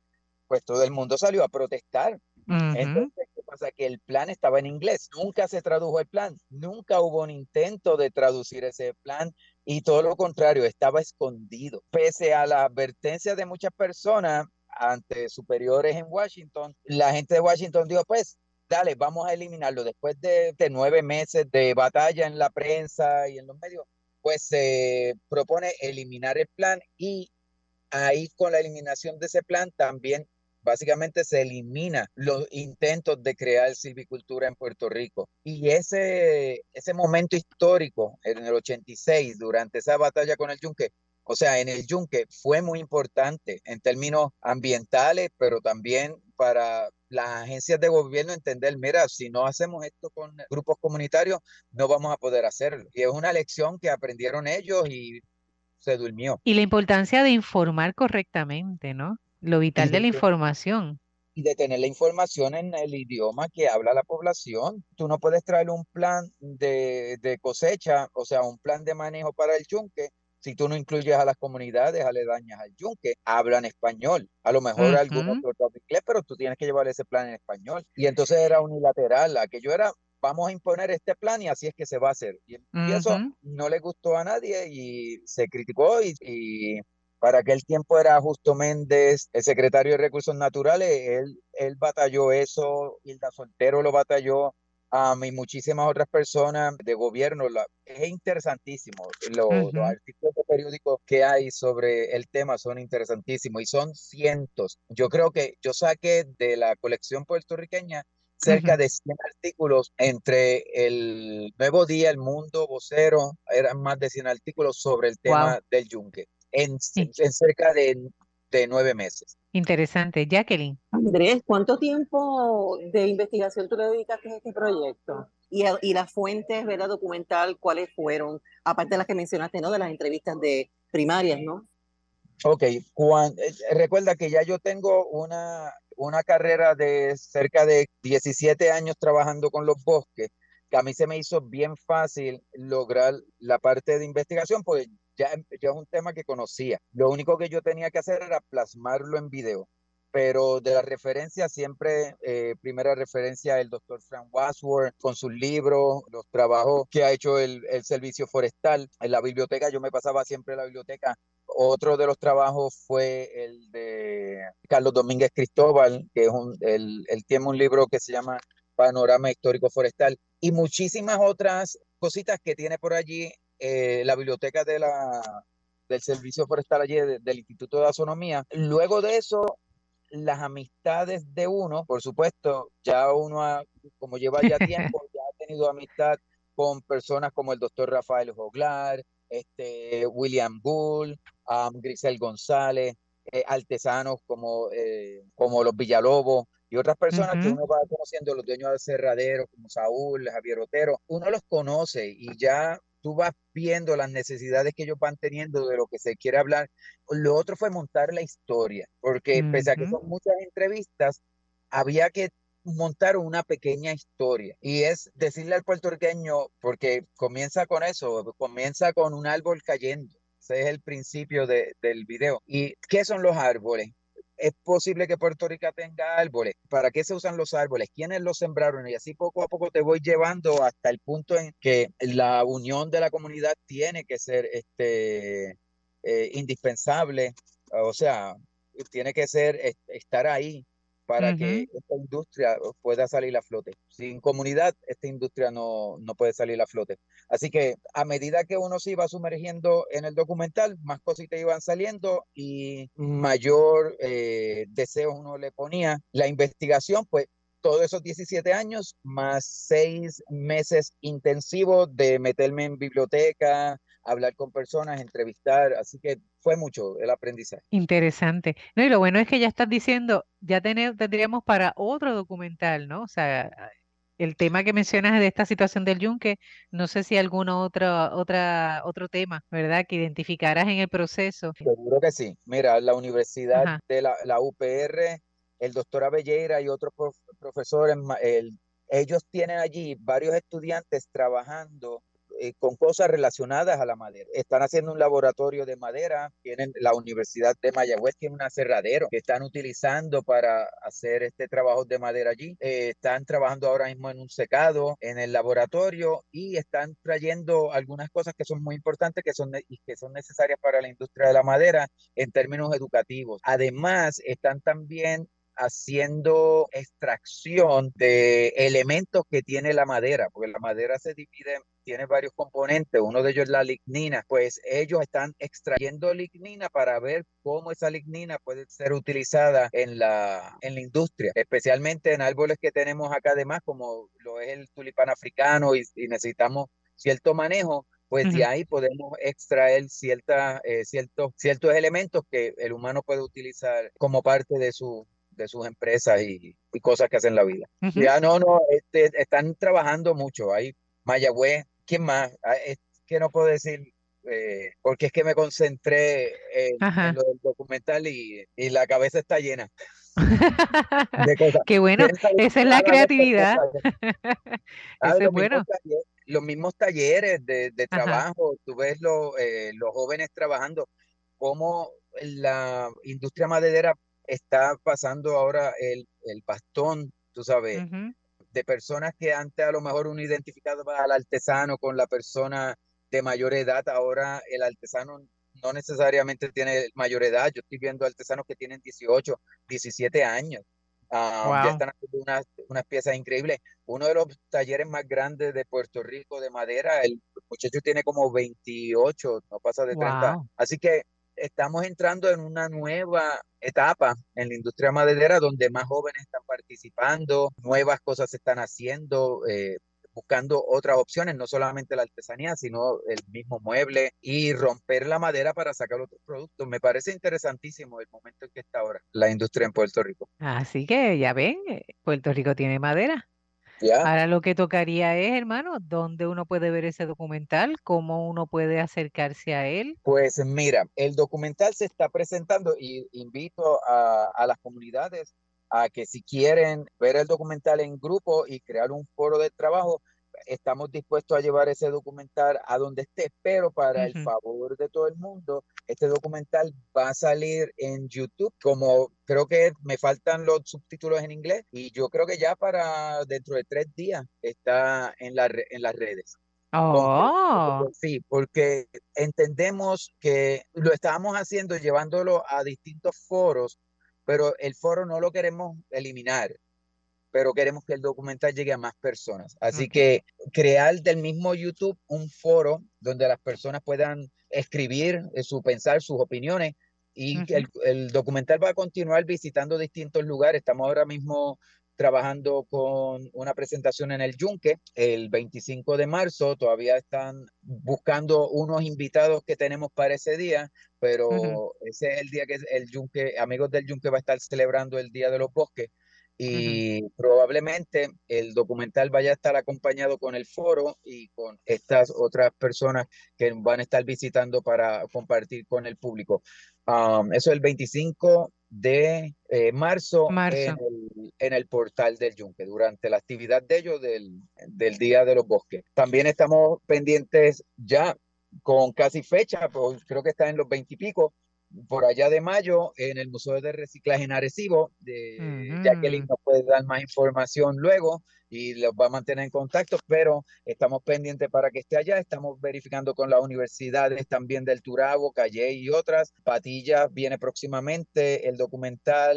pues todo el mundo salió a protestar. Entonces, ¿qué pasa? Que el plan estaba en inglés, nunca se tradujo el plan, nunca hubo un intento de traducir ese plan y todo lo contrario, estaba escondido. Pese a la advertencia de muchas personas ante superiores en Washington, la gente de Washington dijo, pues, dale, vamos a eliminarlo. Después de, de nueve meses de batalla en la prensa y en los medios, pues se propone eliminar el plan y ahí con la eliminación de ese plan también básicamente se elimina los intentos de crear silvicultura en Puerto Rico. Y ese, ese momento histórico en el 86, durante esa batalla con el Yunque, o sea, en el Yunque fue muy importante en términos ambientales, pero también para las agencias de gobierno entender, mira, si no hacemos esto con grupos comunitarios, no vamos a poder hacerlo. Y es una lección que aprendieron ellos y se durmió. Y la importancia de informar correctamente, ¿no? Lo vital de la información. y de tener la información en el idioma que habla la población. Tú no puedes traer un plan de, de cosecha, o sea, un plan de manejo para el yunque si tú no incluyes a las comunidades aledañas al yunque, hablan español. A lo mejor algunos otros inglés, pero tú tienes que llevar ese plan en español. Y entonces era unilateral, aquello era vamos a imponer este plan y así es que se va a hacer. Y, eso no le gustó a nadie y se criticó y, para aquel tiempo era Justo Méndez, el secretario de Recursos Naturales, él, él batalló eso, Hilda Soltero lo batalló, a y muchísimas otras personas de gobierno. La, es interesantísimo. Los, artículos de periódicos que hay sobre el tema son interesantísimos y son cientos. Yo creo que yo saqué de la colección puertorriqueña cerca de 100 artículos entre el Nuevo Día, El Mundo, Vocero, eran más de 100 artículos sobre el tema del yunque en, en cerca de, de, nueve meses. Interesante. Jacqueline. Andrés, ¿cuánto tiempo de investigación tú le dedicaste a este proyecto? Y, y las fuentes, ¿verdad? Documental, ¿cuáles fueron? Aparte de las que mencionaste, ¿no? De las entrevistas de primarias, ¿no? Ok, Juan, eh, recuerda que ya yo tengo una, una carrera de cerca de 17 años trabajando con los bosques, que a mí se me hizo bien fácil lograr la parte de investigación, pues ya, ya es un tema que conocía. Lo único que yo tenía que hacer era plasmarlo en video. Pero de la referencia, siempre, eh, primera referencia, el doctor Frank Wasworth con sus libros, los trabajos que ha hecho el, el servicio forestal. En la biblioteca, yo me pasaba siempre a la biblioteca otro de los trabajos fue el de Carlos Domínguez Cristóbal, que es un, él, tiene un libro que se llama Panorama Histórico Forestal y muchísimas otras cositas que tiene por allí eh, la biblioteca de la, del Servicio Forestal allí del Instituto de Astronomía. Luego de eso, las amistades de uno, por supuesto, ya uno, como lleva ya tiempo, ya ha tenido amistad con personas como el doctor Rafael Joglar, este, William Bull, Grisel González, eh, artesanos como, eh, como los Villalobos y otras personas que uno va conociendo, los dueños de cerraderos como Saúl, Javier Otero, uno los conoce y ya tú vas viendo las necesidades que ellos van teniendo de lo que se quiere hablar. Lo otro fue montar la historia, porque pese a que son muchas entrevistas, había que montar una pequeña historia y es decirle al puertorriqueño, porque comienza con eso, comienza con un árbol cayendo ese es el principio de, del video. ¿Y qué son los árboles? Es posible que Puerto Rico tenga árboles. ¿Para qué se usan los árboles? ¿Quiénes los sembraron? Y así poco a poco te voy llevando hasta el punto en que la unión de la comunidad tiene que ser este, eh, indispensable. O sea, tiene que ser estar ahí para que esta industria pueda salir a flote. Sin comunidad, esta industria no, no puede salir a flote. Así que a medida que uno se iba sumergiendo en el documental, más cositas iban saliendo y mayor eh, deseo uno le ponía. La investigación, pues todos esos 17 años, más seis meses intensivos de meterme en biblioteca, hablar con personas, entrevistar, así que fue mucho el aprendizaje. Interesante. No, y lo bueno es que ya estás diciendo, ya tendríamos para otro documental, ¿no? O sea, el tema que mencionas de esta situación del yunque, no sé si alguno otro, otra, otro tema, ¿verdad? Que identificarás en el proceso. Seguro que sí. Mira, la Universidad de la, UPR, el doctor Abelleira y otros profesores, ellos tienen allí varios estudiantes trabajando eh, con cosas relacionadas a la madera. Están haciendo un laboratorio de madera, tienen la Universidad de Mayagüez tiene un aserradero que están utilizando para hacer este trabajo de madera allí. Eh, están trabajando ahora mismo en un secado en el laboratorio y están trayendo algunas cosas que son muy importantes que son, y que son necesarias para la industria de la madera en términos educativos. Además, están también haciendo extracción de elementos que tiene la madera, porque la madera se divide, tiene varios componentes, uno de ellos es la lignina, pues ellos están extrayendo lignina para ver cómo esa lignina puede ser utilizada en la, en la industria, especialmente en árboles que tenemos acá además, como lo es el tulipán africano y, necesitamos cierto manejo, pues de ahí podemos extraer cierta, eh, ciertos, ciertos elementos que el humano puede utilizar como parte de su, de sus empresas y, cosas que hacen en la vida. Ya no, no, este, están trabajando mucho. Hay Mayagüez, ¿quién más? Ah, es que no puedo decir, eh, porque es que me concentré en, lo del documental y, y, la cabeza está llena. de cosas. Qué bueno, esa es la creatividad. Ah, es bueno. los mismos talleres de, trabajo, tú ves eh, los jóvenes trabajando, cómo la industria maderera está pasando ahora el, el bastón, tú sabes, de personas que antes a lo mejor uno identificaba al artesano con la persona de mayor edad, ahora el artesano no necesariamente tiene mayor edad. Yo estoy viendo artesanos que tienen 18, 17 años. Ah, ya están haciendo unas, unas, piezas increíbles. Uno de los talleres más grandes de Puerto Rico de madera, el muchacho tiene como 28, no pasa de 30. Así que estamos entrando en una nueva etapa en la industria maderera donde más jóvenes están participando, nuevas cosas se están haciendo. Eh, buscando otras opciones, no solamente la artesanía, sino el mismo mueble y romper la madera para sacar otros productos. Me parece interesantísimo el momento en que está ahora la industria en Puerto Rico. Así que ya ven, eh, Puerto Rico tiene madera. Ahora lo que tocaría es, hermano, ¿dónde uno puede ver ese documental? ¿Cómo uno puede acercarse a él? Pues mira, el documental se está presentando y invito a, a las comunidades a que si quieren ver el documental en grupo y crear un foro de trabajo, estamos dispuestos a llevar ese documental a donde esté, pero para el favor de todo el mundo, este documental va a salir en YouTube, como creo que me faltan los subtítulos en inglés, y yo creo que ya para dentro de tres días está en, la, en las redes. Oh. Sí, porque entendemos que lo estábamos haciendo llevándolo a distintos foros pero el foro no lo queremos eliminar, pero queremos que el documental llegue a más personas. Así que crear del mismo YouTube un foro donde las personas puedan escribir eh, su pensar, sus opiniones y el, el, documental va a continuar visitando distintos lugares. Estamos ahora mismo trabajando con una presentación en el Yunque el 25 de marzo. Todavía están buscando unos invitados que tenemos para ese día, pero ese es el día que el Yunque, amigos del Yunque va a estar celebrando el Día de los Bosques y probablemente el documental vaya a estar acompañado con el foro y con estas otras personas que van a estar visitando para compartir con el público. Um, eso es el 25 de eh, marzo, En, el, portal del Yunque, durante la actividad de ellos del, del Día de los Bosques. También estamos pendientes ya con casi fecha, pues creo que está en los veintipico, por allá de mayo en el Museo de Reciclaje en Arecibo. De, Jacqueline nos puede dar más información luego y los va a mantener en contacto, pero estamos pendientes para que esté allá. Estamos verificando con las universidades también del Turabo, Calle y otras. Patilla viene próximamente el documental,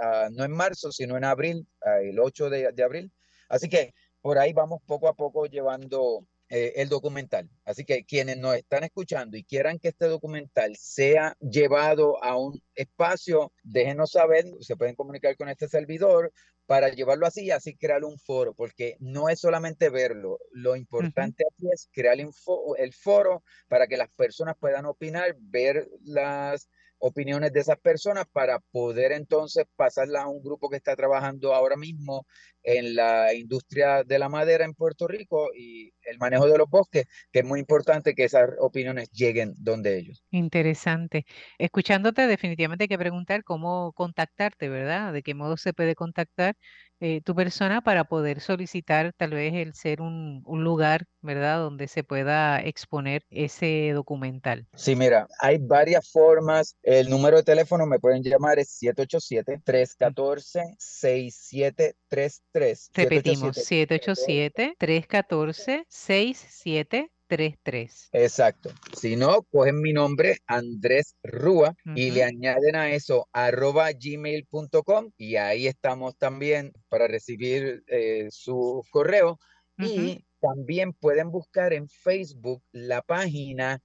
ah, no en marzo, sino en abril, ah, el 8 de, de abril. Así que por ahí vamos poco a poco llevando eh, el documental. Así que quienes nos están escuchando y quieran que este documental sea llevado a un espacio, déjenos saber, se pueden comunicar con este servidor para llevarlo así y así crear un foro, porque no es solamente verlo, lo importante aquí es crear el foro para que las personas puedan opinar, ver las opiniones de esas personas para poder entonces pasarlas a un grupo que está trabajando ahora mismo en la industria de la madera en Puerto Rico y el manejo de los bosques, que es muy importante que esas opiniones lleguen donde ellos. Interesante. Escuchándote, definitivamente hay que preguntar cómo contactarte, ¿verdad? ¿De qué modo se puede contactar eh, tu persona para poder solicitar tal vez el ser un, un lugar, ¿verdad? Donde se pueda exponer ese documental. Sí, mira, hay varias formas. El número de teléfono me pueden llamar es 787-314-6733. Repetimos, 787-314-6733. 33. Exacto. Si no, cogen mi nombre, Andrés Rúa, y le añaden a eso arroba gmail.com y ahí estamos también para recibir eh, su correo. Y también pueden buscar en Facebook la página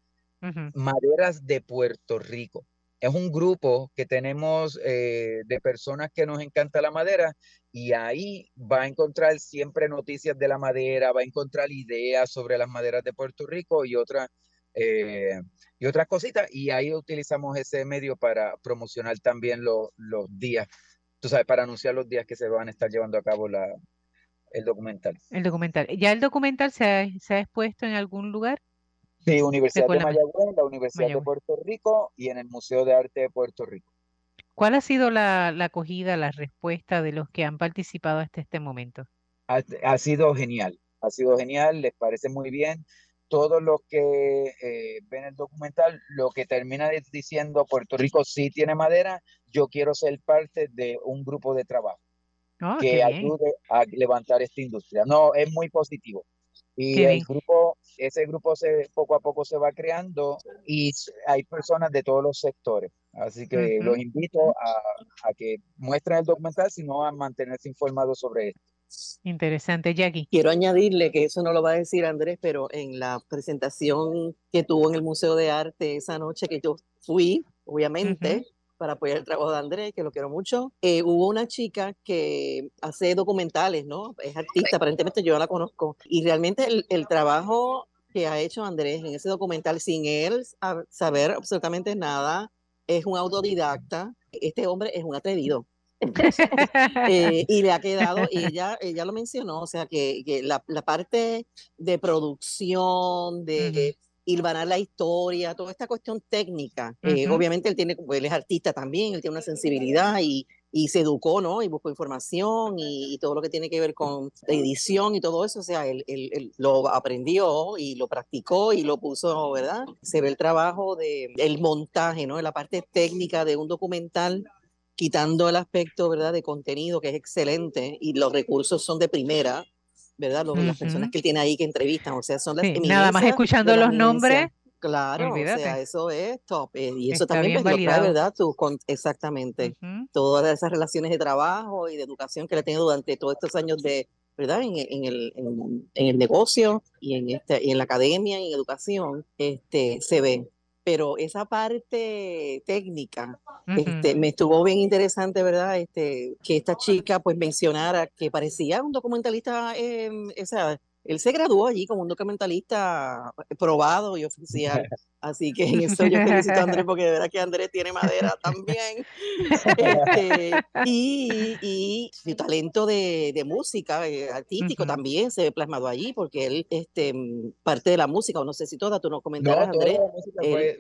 Maderas de Puerto Rico es un grupo que tenemos eh, de personas que nos encanta la madera y ahí va a encontrar siempre noticias de la madera, va a encontrar ideas sobre las maderas de Puerto Rico y otras eh, y otras cositas y ahí utilizamos ese medio para promocionar también los días, tú sabes, para anunciar los días que se van a estar llevando a cabo el documental. El documental. ¿Ya el documental se ha expuesto en algún lugar? Sí, Universidad de Mayagüez, la Universidad de Puerto Rico y en el Museo de Arte de Puerto Rico. ¿Cuál ha sido la, acogida, la respuesta de los que han participado hasta este momento? Ha, sido genial, ha sido genial, les parece muy bien. Todos los que eh, ven el documental, lo que termina diciendo Puerto Rico sí tiene madera, yo quiero ser parte de un grupo de trabajo oh, que ayude a levantar esta industria. No, es muy positivo. Y el grupo, ese grupo se, poco a poco se va creando y hay personas de todos los sectores. Así que los invito a, a, que muestren el documental, sino a mantenerse informados sobre esto. Interesante, Jackie. Quiero añadirle que eso no lo va a decir Andrés, pero en la presentación que tuvo en el Museo de Arte esa noche que yo fui, obviamente, para apoyar el trabajo de Andrés, que lo quiero mucho. Eh, hubo una chica que hace documentales, ¿no? Es artista, aparentemente yo la conozco. Y realmente el, el trabajo que ha hecho Andrés en ese documental, sin él saber absolutamente nada, es un autodidacta. Este hombre es un atrevido. eh, y le ha quedado, y ella, ella lo mencionó, o sea, que, que la, la, parte de producción, de, hilvanar la historia, toda esta cuestión técnica. Eh, obviamente él tiene, él es artista también, él tiene una sensibilidad y, y se educó, ¿no? Y buscó información y, todo lo que tiene que ver con la edición y todo eso, o sea, él, él, lo aprendió y lo practicó y lo puso, ¿verdad? Se ve el trabajo de el montaje, ¿no? La parte técnica de un documental quitando el aspecto, ¿verdad? De contenido que es excelente y los recursos son de primera, ¿verdad? Las personas que él tiene ahí que entrevistan, o sea, son las Nada más escuchando los nombres. Claro, o sea, eso es top. Eh, y eso también es ¿verdad? Tú, con, exactamente. Todas esas relaciones de trabajo y de educación que le ha tenido durante todos estos años de, ¿verdad? En, en, el, en, el negocio y en, este, y en la academia y en educación, este, se ve pero esa parte técnica este, me estuvo bien interesante, ¿verdad? Este, que esta chica pues mencionara que parecía un documentalista, eh, o sea, él se graduó allí como un documentalista probado y oficial. Así que en eso yo felicito a Andrés porque de verdad que Andrés tiene madera también. Este, y, y, su talento de, de música, eh, artístico también se ve plasmado allí porque él, este, parte de la música, o no sé si toda, tú nos comentarás, Andrés,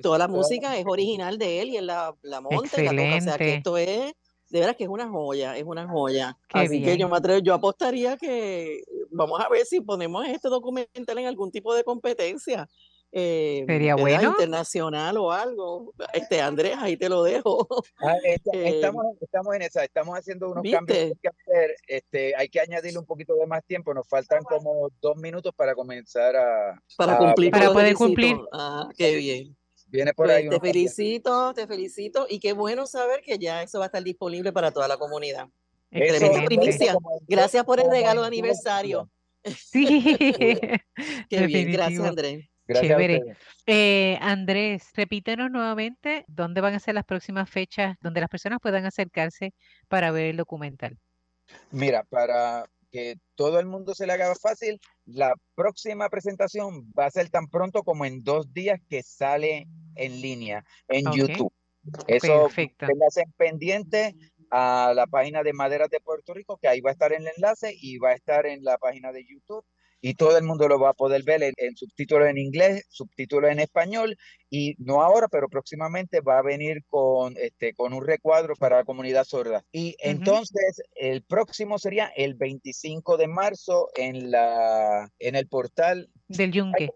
toda la música, es original de él y él la, la monta y la toca. O sea que esto es de verdad que es una joya, es una joya. Así que yo me atrevo, yo apostaría que vamos a ver si ponemos este documental en algún tipo de competencia. Eh, Sería bueno. Internacional o algo. Este, Andrés, ahí te lo dejo. Ah, eh, estamos, estamos en esa, estamos haciendo unos cambios que hay que hacer. Este, hay que añadirle un poquito de más tiempo. Nos faltan como dos minutos para comenzar a. Para cumplir. Para poder cumplir. Ah, qué bien. Viene por pues, ahí. Te felicito, te felicito. Y qué bueno saber que ya eso va a estar disponible para toda la comunidad. primicia. Gracias por el regalo de aniversario. Sí. qué bien, gracias Andrés. Chévere. Eh, Andrés, repítenos nuevamente dónde van a ser las próximas fechas donde las personas puedan acercarse para ver el documental. Mira, para que todo el mundo se le haga fácil, la próxima presentación va a ser tan pronto como en dos días que sale en línea en YouTube. Eso, tengas pendiente a la página de Maderas de Puerto Rico, que ahí va a estar el enlace y va a estar en la página de YouTube y todo el mundo lo va a poder ver en, subtítulos en inglés, subtítulos en español y no ahora, pero próximamente va a venir con, este, con un recuadro para la comunidad sorda. Y entonces el próximo sería el 25 de marzo en, la, en el portal del Yunque.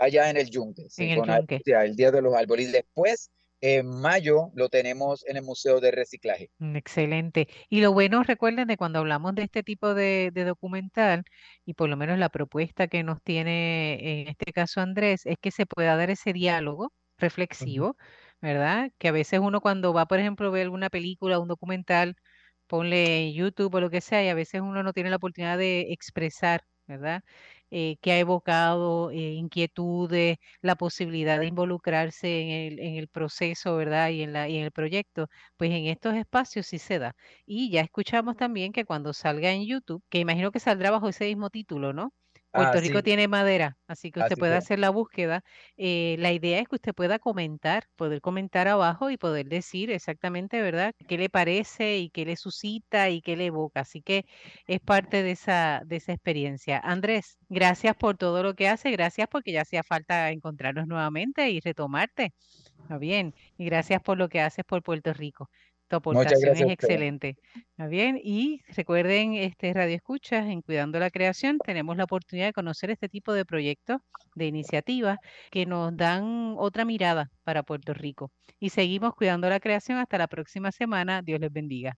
Allá en el Yunque, el Día de los Árboles. Y después en mayo lo tenemos en el Museo de Reciclaje. Mm, excelente. Y lo bueno, recuerden de cuando hablamos de este tipo de, documental, y por lo menos la propuesta que nos tiene en este caso Andrés, es que se pueda dar ese diálogo reflexivo, ¿verdad? Que a veces uno cuando va, por ejemplo, a ver alguna película, un documental, ponle YouTube o lo que sea, y a veces uno no tiene la oportunidad de expresar, ¿verdad? Eh, que ha evocado eh, inquietudes, la posibilidad de involucrarse en el, en el proceso, ¿verdad? Y en, la, y en el proyecto, pues en estos espacios sí se da. Y ya escuchamos también que cuando salga en YouTube, que imagino que saldrá bajo ese mismo título, ¿no? Puerto ah, Rico tiene madera, así que usted puede hacer la búsqueda. Eh, la idea es que usted pueda comentar, poder comentar abajo y poder decir exactamente, ¿verdad?, qué le parece y qué le suscita y qué le evoca. Así que es parte de esa, de esa experiencia. Andrés, gracias por todo lo que hace, gracias porque ya hacía falta encontrarnos nuevamente y retomarte. Muy bien, y gracias por lo que haces por Puerto Rico. Tu aportación es excelente. ¿Está bien? Y recuerden, este Radio Escuchas, en Cuidando la Creación, tenemos la oportunidad de conocer este tipo de proyectos, de iniciativas que nos dan otra mirada para Puerto Rico. Y seguimos cuidando la creación hasta la próxima semana. Dios les bendiga.